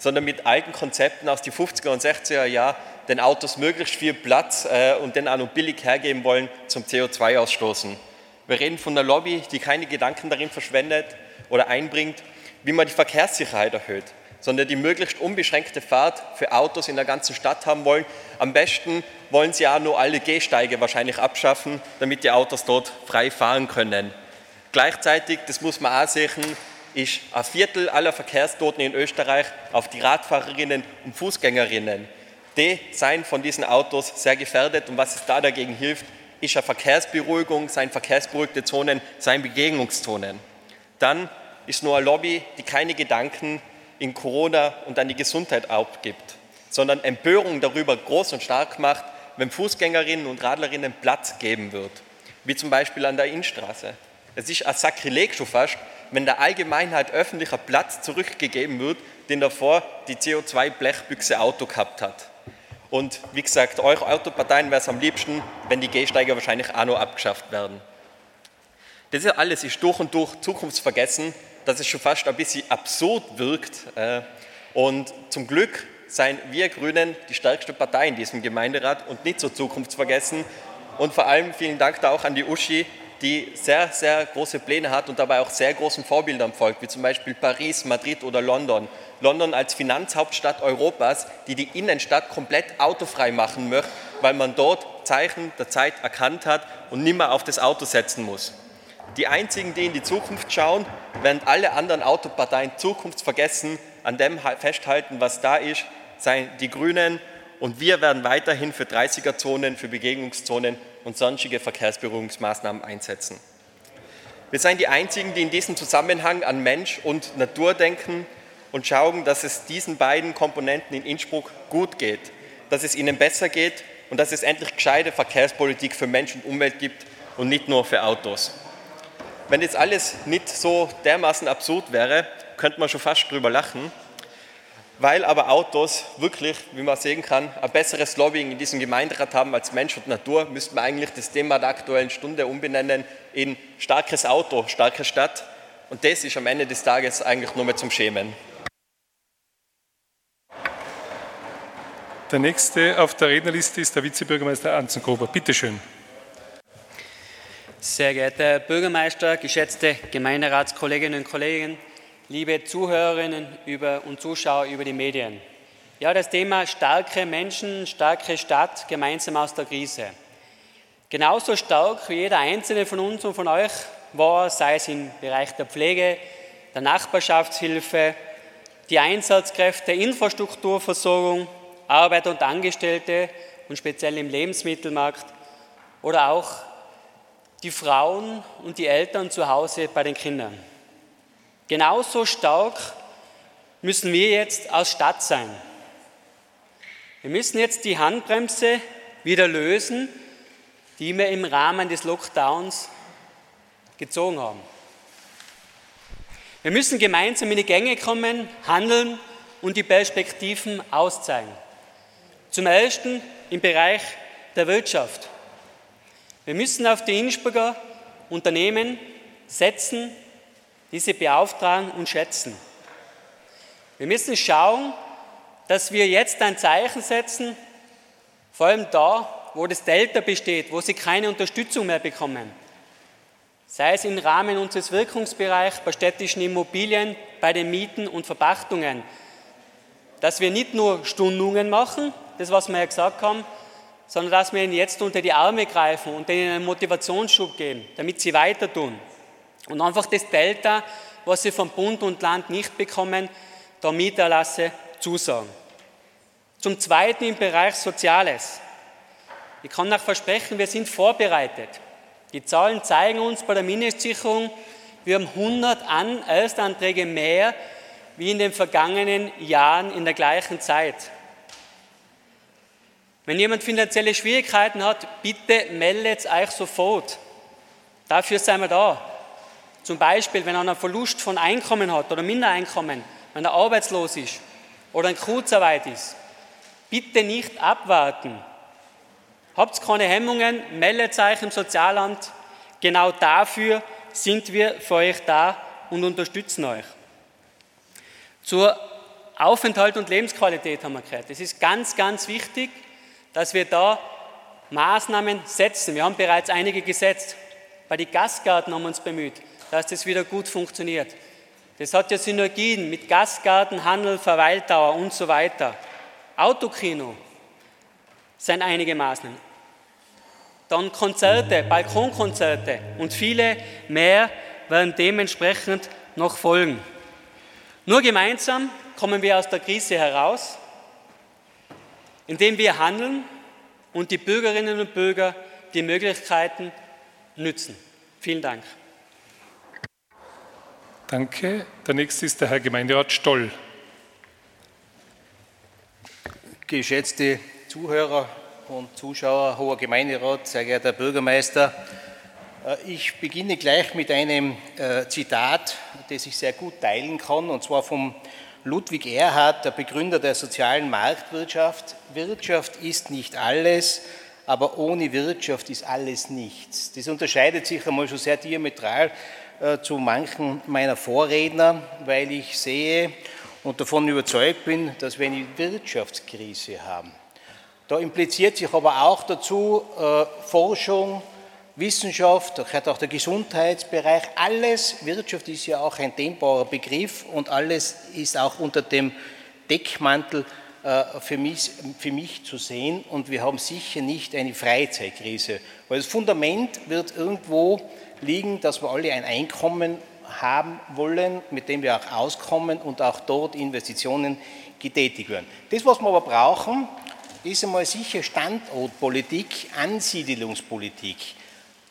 sondern mit alten Konzepten aus den 50er und 60er Jahren den Autos möglichst viel Platz äh, und den auch noch billig hergeben wollen zum CO2-Ausstoßen. Wir reden von einer Lobby, die keine Gedanken darin verschwendet oder einbringt, wie man die Verkehrssicherheit erhöht, sondern die möglichst unbeschränkte Fahrt für Autos in der ganzen Stadt haben wollen. Am besten wollen sie auch nur alle Gehsteige wahrscheinlich abschaffen, damit die Autos dort frei fahren können. Gleichzeitig, das muss man auch sehen, ist ein Viertel aller Verkehrstoten in Österreich auf die Radfahrerinnen und Fußgängerinnen. Die seien von diesen Autos sehr gefährdet und was es da dagegen hilft, ist eine Verkehrsberuhigung, seien verkehrsberuhigte Zonen, seien Begegnungszonen. Dann ist nur eine Lobby, die keine Gedanken in Corona und an die Gesundheit abgibt, sondern Empörung darüber groß und stark macht, wenn Fußgängerinnen und Radlerinnen Platz geben wird, wie zum Beispiel an der Innenstraße. Es ist ein Sakrileg schon fast, wenn der Allgemeinheit öffentlicher Platz zurückgegeben wird, den davor die CO2-Blechbüchse Auto gehabt hat. Und wie gesagt, eure Autoparteien wäre es am liebsten, wenn die Gehsteiger wahrscheinlich auch noch abgeschafft werden. Das alles ist durch und durch zukunftsvergessen, dass es schon fast ein bisschen absurd wirkt. Äh, und zum Glück seien wir Grünen die stärkste Partei in diesem Gemeinderat und nicht so zukunftsvergessen. Und vor allem vielen Dank da auch an die Uschi, die sehr, sehr große Pläne hat und dabei auch sehr großen Vorbildern folgt, wie zum Beispiel Paris, Madrid oder London. London als Finanzhauptstadt Europas, die die Innenstadt komplett autofrei machen möchte, weil man dort Zeichen der Zeit erkannt hat und nicht mehr auf das Auto setzen muss. Die einzigen, die in die Zukunft schauen, während alle anderen Autoparteien zukunftsvergessen an dem festhalten, was da ist, seien die Grünen und wir werden weiterhin für 30er-Zonen, für Begegnungszonen und sonstige Verkehrsberuhigungsmaßnahmen einsetzen. Wir sind die Einzigen, die in diesem Zusammenhang an Mensch und Natur denken und schauen, dass es diesen beiden Komponenten in Innsbruck gut geht, dass es ihnen besser geht und dass es endlich gescheite Verkehrspolitik für Mensch und Umwelt gibt und nicht nur für Autos. Wenn jetzt alles nicht so dermaßen absurd wäre, könnte man schon fast drüber lachen. Weil aber Autos wirklich, wie man sehen kann, ein besseres Lobbying in diesem Gemeinderat haben als Mensch und Natur, müsste man eigentlich das Thema der aktuellen Stunde umbenennen in starkes Auto, starke Stadt. Und das ist am Ende des Tages eigentlich nur mehr zum Schämen. Der nächste auf der Rednerliste ist der Vizebürgermeister Anzengruber. Bitte schön. Sehr geehrter Herr Bürgermeister, geschätzte Gemeinderatskolleginnen und Kollegen, liebe Zuhörerinnen und Zuschauer über die Medien. Ja, das Thema starke Menschen, starke Stadt, gemeinsam aus der Krise. Genauso stark wie jeder einzelne von uns und von euch war, sei es im Bereich der Pflege, der Nachbarschaftshilfe, die Einsatzkräfte, Infrastrukturversorgung, Arbeiter und Angestellte und speziell im Lebensmittelmarkt oder auch die Frauen und die Eltern zu Hause bei den Kindern. Genauso stark müssen wir jetzt als Stadt sein. Wir müssen jetzt die Handbremse wieder lösen, die wir im Rahmen des Lockdowns gezogen haben. Wir müssen gemeinsam in die Gänge kommen, handeln und die Perspektiven auszeigen. Zum Ersten im Bereich der Wirtschaft. Wir müssen auf die Innsbrucker Unternehmen setzen, diese beauftragen und schätzen. Wir müssen schauen, dass wir jetzt ein Zeichen setzen, vor allem da, wo das Delta besteht, wo sie keine Unterstützung mehr bekommen. Sei es im Rahmen unseres Wirkungsbereichs bei städtischen Immobilien, bei den Mieten und Verpachtungen. Dass wir nicht nur Stundungen machen, das was wir ja gesagt haben, sondern dass wir ihnen jetzt unter die Arme greifen und ihnen einen Motivationsschub geben, damit sie weiter tun. Und einfach das Delta, was sie vom Bund und Land nicht bekommen, der Mieterlasse zusagen. Zum Zweiten im Bereich Soziales. Ich kann auch versprechen, wir sind vorbereitet. Die Zahlen zeigen uns bei der Mindestsicherung, wir haben 100 Erstanträge mehr wie in den vergangenen Jahren in der gleichen Zeit. Wenn jemand finanzielle Schwierigkeiten hat, bitte meldet euch sofort. Dafür sind wir da. Zum Beispiel, wenn er einen Verlust von Einkommen hat oder Mindereinkommen, wenn er arbeitslos ist oder in Kurzarbeit ist. Bitte nicht abwarten. Habt keine Hemmungen, meldet euch im Sozialamt. Genau dafür sind wir für euch da und unterstützen euch. Zur Aufenthalt und Lebensqualität haben wir gehört. Es ist ganz, ganz wichtig, dass wir da Maßnahmen setzen. Wir haben bereits einige gesetzt. Bei den Gastgarten haben wir uns bemüht, dass das wieder gut funktioniert. Das hat ja Synergien mit Gastgarten, Handel, Verweildauer und so weiter. Autokino sind einige Maßnahmen. Dann Konzerte, Balkonkonzerte und viele mehr werden dementsprechend noch folgen. Nur gemeinsam kommen wir aus der Krise heraus, indem wir handeln und die Bürgerinnen und Bürger die Möglichkeiten nützen. Vielen Dank. Danke. Der nächste ist der Herr Gemeinderat Stoll. Geschätzte Zuhörer und Zuschauer, hoher Gemeinderat, sehr geehrter Bürgermeister, äh, ich beginne gleich mit einem äh, Zitat, das ich sehr gut teilen kann, und zwar vom Ludwig Erhard, der Begründer der sozialen Marktwirtschaft. Wirtschaft ist nicht alles, aber ohne Wirtschaft ist alles nichts. Das unterscheidet sich einmal schon sehr diametral zu manchen meiner Vorredner, weil ich sehe und davon überzeugt bin, dass wir eine Wirtschaftskrise haben. Da impliziert sich aber auch dazu äh, Forschung, Wissenschaft, da gehört auch der Gesundheitsbereich, alles, Wirtschaft ist ja auch ein dehnbarer Begriff und alles ist auch unter dem Deckmantel äh, für mich, für mich zu sehen und wir haben sicher nicht eine Freizeitkrise, weil das Fundament wird irgendwo liegen, dass wir alle ein Einkommen haben wollen, mit dem wir auch auskommen und auch dort Investitionen getätigt werden. Das, was wir aber brauchen, ist einmal sicher Standortpolitik, Ansiedelungspolitik.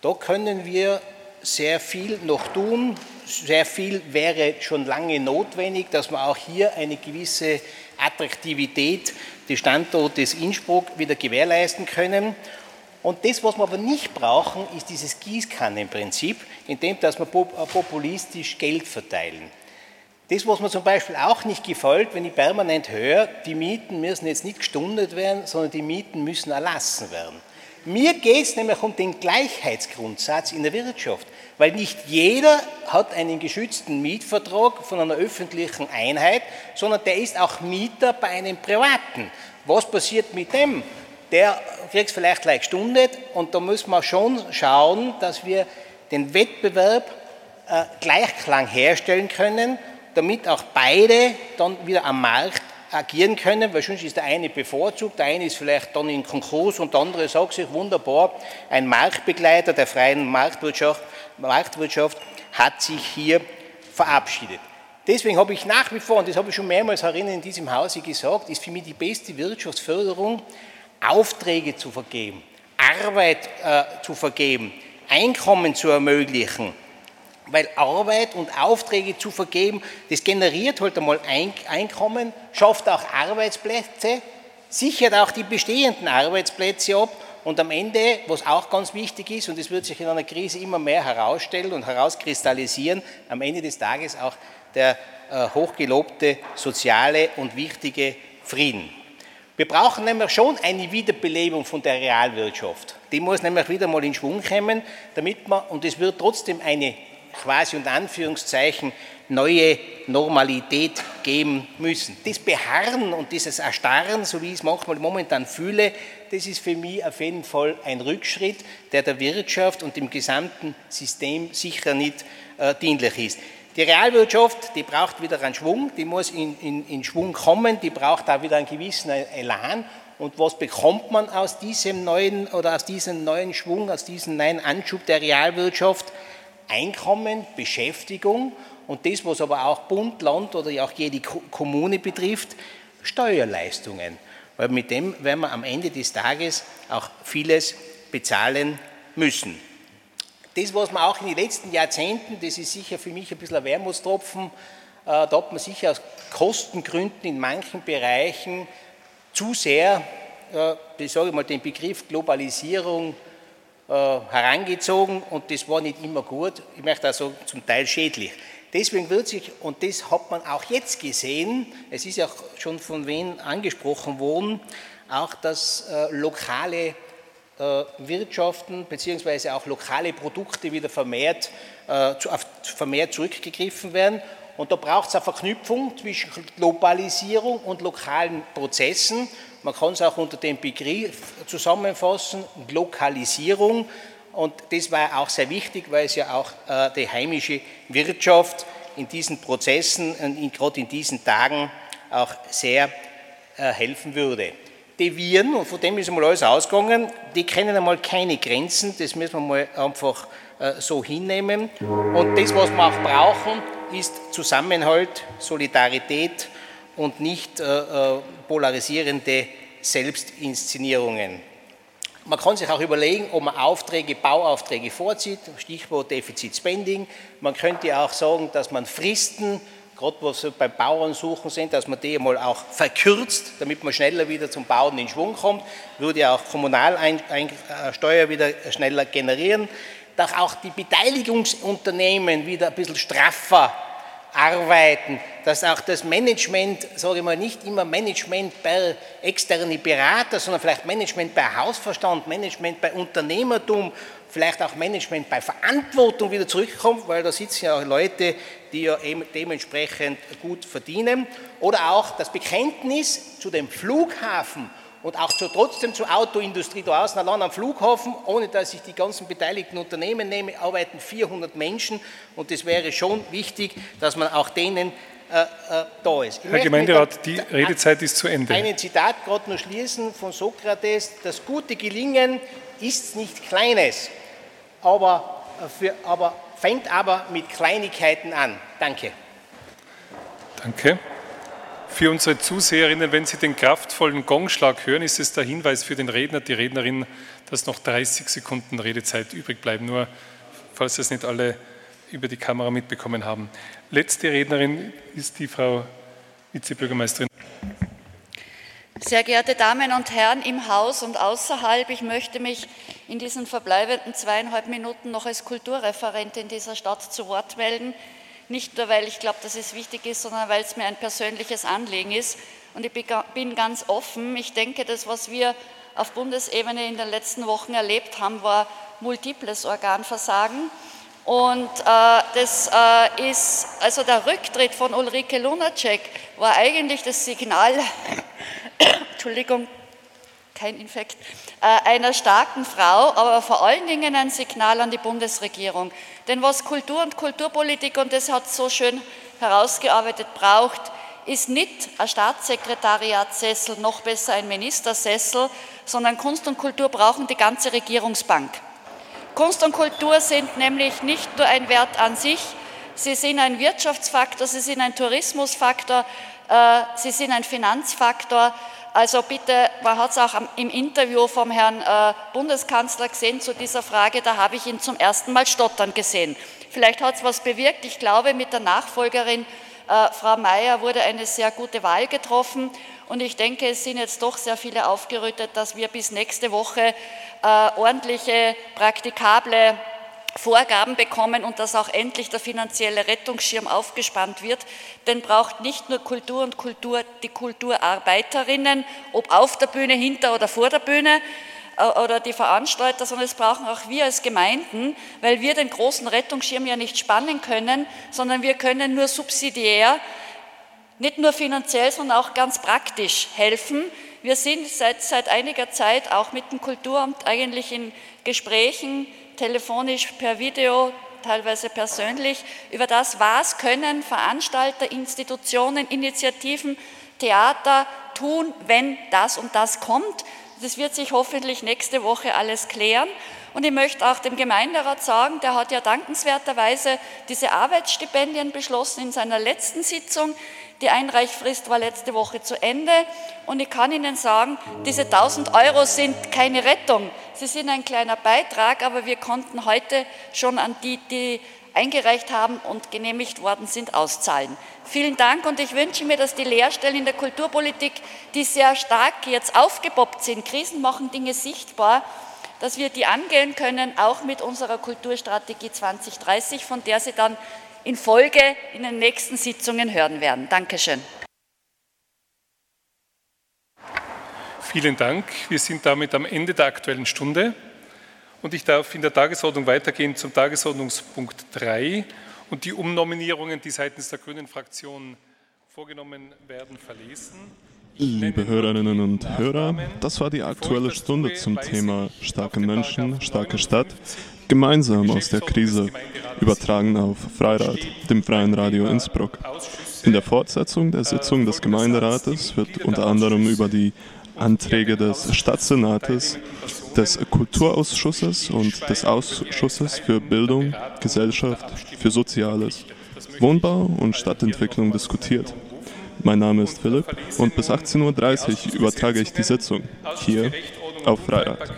Da können wir sehr viel noch tun. Sehr viel wäre schon lange notwendig, dass wir auch hier eine gewisse Attraktivität des Standortes Innsbruck wieder gewährleisten können. Und das, was wir aber nicht brauchen, ist dieses Gießkannenprinzip, in dem dass wir populistisch Geld verteilen. Das, was mir zum Beispiel auch nicht gefällt, wenn ich permanent höre, die Mieten müssen jetzt nicht gestundet werden, sondern die Mieten müssen erlassen werden. Mir geht es nämlich um den Gleichheitsgrundsatz in der Wirtschaft, weil nicht jeder hat einen geschützten Mietvertrag von einer öffentlichen Einheit, sondern der ist auch Mieter bei einem privaten. Was passiert mit dem? Der kriegt es vielleicht gleich gestundet und da müssen wir schon schauen, dass wir den Wettbewerb äh, Gleichklang herstellen können, damit auch beide dann wieder am Markt agieren können, weil sonst ist der eine bevorzugt, der eine ist vielleicht dann in Konkurs und der andere sagt sich wunderbar, ein Marktbegleiter der freien Marktwirtschaft, Marktwirtschaft hat sich hier verabschiedet. Deswegen habe ich nach wie vor, und das habe ich schon mehrmals in diesem Hause gesagt, ist für mich die beste Wirtschaftsförderung, Aufträge zu vergeben, Arbeit äh, zu vergeben, Einkommen zu ermöglichen, weil Arbeit und Aufträge zu vergeben, das generiert halt einmal Einkommen, schafft auch Arbeitsplätze, sichert auch die bestehenden Arbeitsplätze ab und am Ende, was auch ganz wichtig ist, und das wird sich in einer Krise immer mehr herausstellen und herauskristallisieren, am Ende des Tages auch der äh, hochgelobte soziale und wichtige Frieden. Wir brauchen nämlich schon eine Wiederbelebung von der Realwirtschaft. Die muss nämlich wieder mal in Schwung kommen, damit man, und es wird trotzdem eine quasi und Anführungszeichen neue Normalität geben müssen. Das Beharren und dieses Erstarren, so wie ich es manchmal momentan fühle, das ist für mich auf jeden Fall ein Rückschritt, der der Wirtschaft und dem gesamten System sicher nicht äh, dienlich ist. Die Realwirtschaft, die braucht wieder einen Schwung, die muss in, in, in Schwung kommen, die braucht auch wieder einen gewissen Elan. Und was bekommt man aus diesem neuen oder aus diesem neuen Schwung, aus diesem neuen Anschub der Realwirtschaft? Einkommen, Beschäftigung und das, was aber auch Bund, Land oder auch jede Kommune betrifft, Steuerleistungen. Weil mit dem werden wir am Ende des Tages auch vieles bezahlen müssen. Das, was wir auch in den letzten Jahrzehnten, das ist sicher für mich ein bisschen ein Wermutstropfen, da hat man sicher aus Kostengründen in manchen Bereichen zu sehr, ich sage mal, den Begriff Globalisierung herangezogen und das war nicht immer gut, ich möchte also zum Teil schädlich. Deswegen wird sich, und das hat man auch jetzt gesehen, es ist ja schon von wen angesprochen worden, auch dass äh, lokale äh, Wirtschaften bzw. auch lokale Produkte wieder vermehrt, äh, vermehrt zurückgegriffen werden. Und da braucht es eine Verknüpfung zwischen Globalisierung und lokalen Prozessen. Man kann es auch unter dem Begriff zusammenfassen, Lokalisierung. Und das war auch sehr wichtig, weil es ja auch äh, die heimische Wirtschaft in diesen Prozessen gerade in diesen Tagen auch sehr äh, helfen würde. Die Viren, und von dem ist einmal alles ausgegangen, die kennen einmal keine Grenzen, das müssen wir mal einfach äh, so hinnehmen. Und das, was wir auch brauchen, ist Zusammenhalt, Solidarität und nicht polarisierende Selbstinszenierungen. Man kann sich auch überlegen, ob man Aufträge, Bauaufträge vorzieht, Stichwort Defizit Spending. Man könnte auch sagen, dass man Fristen, gerade was beim Bauern suchen sind, dass man die mal auch verkürzt, damit man schneller wieder zum Bauen in Schwung kommt, würde auch Kommunalsteuer wieder schneller generieren. Dass auch die Beteiligungsunternehmen wieder ein bisschen straffer arbeiten, dass auch das Management, sage ich mal, nicht immer Management bei externen Berater, sondern vielleicht Management bei Hausverstand, Management bei Unternehmertum, vielleicht auch Management bei Verantwortung wieder zurückkommt, weil da sitzen ja auch Leute, die ja dementsprechend gut verdienen. Oder auch das Bekenntnis zu dem Flughafen und auch zu, trotzdem zur Autoindustrie da außen, allein am Flughafen, ohne dass ich die ganzen beteiligten Unternehmen nehme, arbeiten 400 Menschen und es wäre schon wichtig, dass man auch denen äh, äh, da ist. Ich Herr Gemeinderat, die Redezeit ist zu Ende. Ein Zitat gerade noch schließen von Sokrates, das gute Gelingen ist nicht Kleines, aber, für, aber fängt aber mit Kleinigkeiten an. Danke. Danke. Für unsere Zuseherinnen, wenn Sie den kraftvollen Gongschlag hören, ist es der Hinweis für den Redner, die Rednerin, dass noch 30 Sekunden Redezeit übrig bleiben. Nur falls das nicht alle über die Kamera mitbekommen haben. Letzte Rednerin ist die Frau Vizebürgermeisterin. Sehr geehrte Damen und Herren im Haus und außerhalb, ich möchte mich in diesen verbleibenden zweieinhalb Minuten noch als Kulturreferentin dieser Stadt zu Wort melden. Nicht nur, weil ich glaube, dass es wichtig ist, sondern weil es mir ein persönliches Anliegen ist. Und ich bin ganz offen. Ich denke, das, was wir auf Bundesebene in den letzten Wochen erlebt haben, war multiples Organversagen. Und äh, das äh, ist, also der Rücktritt von Ulrike Lunacek war eigentlich das Signal, Entschuldigung, kein Infekt, äh, einer starken Frau, aber vor allen Dingen ein Signal an die Bundesregierung. Denn was Kultur und Kulturpolitik, und das hat so schön herausgearbeitet, braucht, ist nicht ein Staatssekretariatssessel, noch besser ein Ministersessel, sondern Kunst und Kultur brauchen die ganze Regierungsbank. Kunst und Kultur sind nämlich nicht nur ein Wert an sich, sie sind ein Wirtschaftsfaktor, sie sind ein Tourismusfaktor, sie sind ein Finanzfaktor, also bitte, man hat es auch im Interview vom Herrn äh, Bundeskanzler gesehen zu dieser Frage, da habe ich ihn zum ersten Mal stottern gesehen. Vielleicht hat es was bewirkt. Ich glaube, mit der Nachfolgerin äh, Frau Mayer wurde eine sehr gute Wahl getroffen. Und ich denke, es sind jetzt doch sehr viele aufgerüttet, dass wir bis nächste Woche äh, ordentliche, praktikable Vorgaben bekommen und dass auch endlich der finanzielle Rettungsschirm aufgespannt wird. Denn braucht nicht nur Kultur und Kultur die Kulturarbeiterinnen, ob auf der Bühne, hinter oder vor der Bühne äh, oder die Veranstalter, sondern es brauchen auch wir als Gemeinden, weil wir den großen Rettungsschirm ja nicht spannen können, sondern wir können nur subsidiär, nicht nur finanziell, sondern auch ganz praktisch helfen. Wir sind seit, seit einiger Zeit auch mit dem Kulturamt eigentlich in Gesprächen, telefonisch, per Video, teilweise persönlich, über das, was können Veranstalter, Institutionen, Initiativen, Theater tun, wenn das und das kommt. Das wird sich hoffentlich nächste Woche alles klären. Und ich möchte auch dem Gemeinderat sagen, der hat ja dankenswerterweise diese Arbeitsstipendien beschlossen in seiner letzten Sitzung. Die Einreichfrist war letzte Woche zu Ende und ich kann Ihnen sagen, diese 1000 Euro sind keine Rettung. Sie sind ein kleiner Beitrag, aber wir konnten heute schon an die, die eingereicht haben und genehmigt worden sind, auszahlen. Vielen Dank und ich wünsche mir, dass die Lehrstellen in der Kulturpolitik, die sehr stark jetzt aufgepoppt sind, Krisen machen Dinge sichtbar, dass wir die angehen können, auch mit unserer Kulturstrategie 2030, von der Sie dann in Folge in den nächsten Sitzungen hören werden. Dankeschön. Vielen Dank. Wir sind damit am Ende der Aktuellen Stunde und ich darf in der Tagesordnung weitergehen zum Tagesordnungspunkt 3 und die Umnominierungen, die seitens der Grünen Fraktion vorgenommen werden, verlesen. Liebe Hörerinnen und Hörer, das war die aktuelle Stunde zum Thema starke Menschen, starke Stadt, gemeinsam aus der Krise, übertragen auf Freirad, dem Freien Radio Innsbruck. In der Fortsetzung der Sitzung des Gemeinderates wird unter anderem über die Anträge des Stadtsenates, des Kulturausschusses und des Ausschusses für Bildung, Gesellschaft, für Soziales, Wohnbau und Stadtentwicklung diskutiert. Mein Name ist Philipp und bis 18.30 Uhr übertrage ich die Sitzung hier auf Freirad.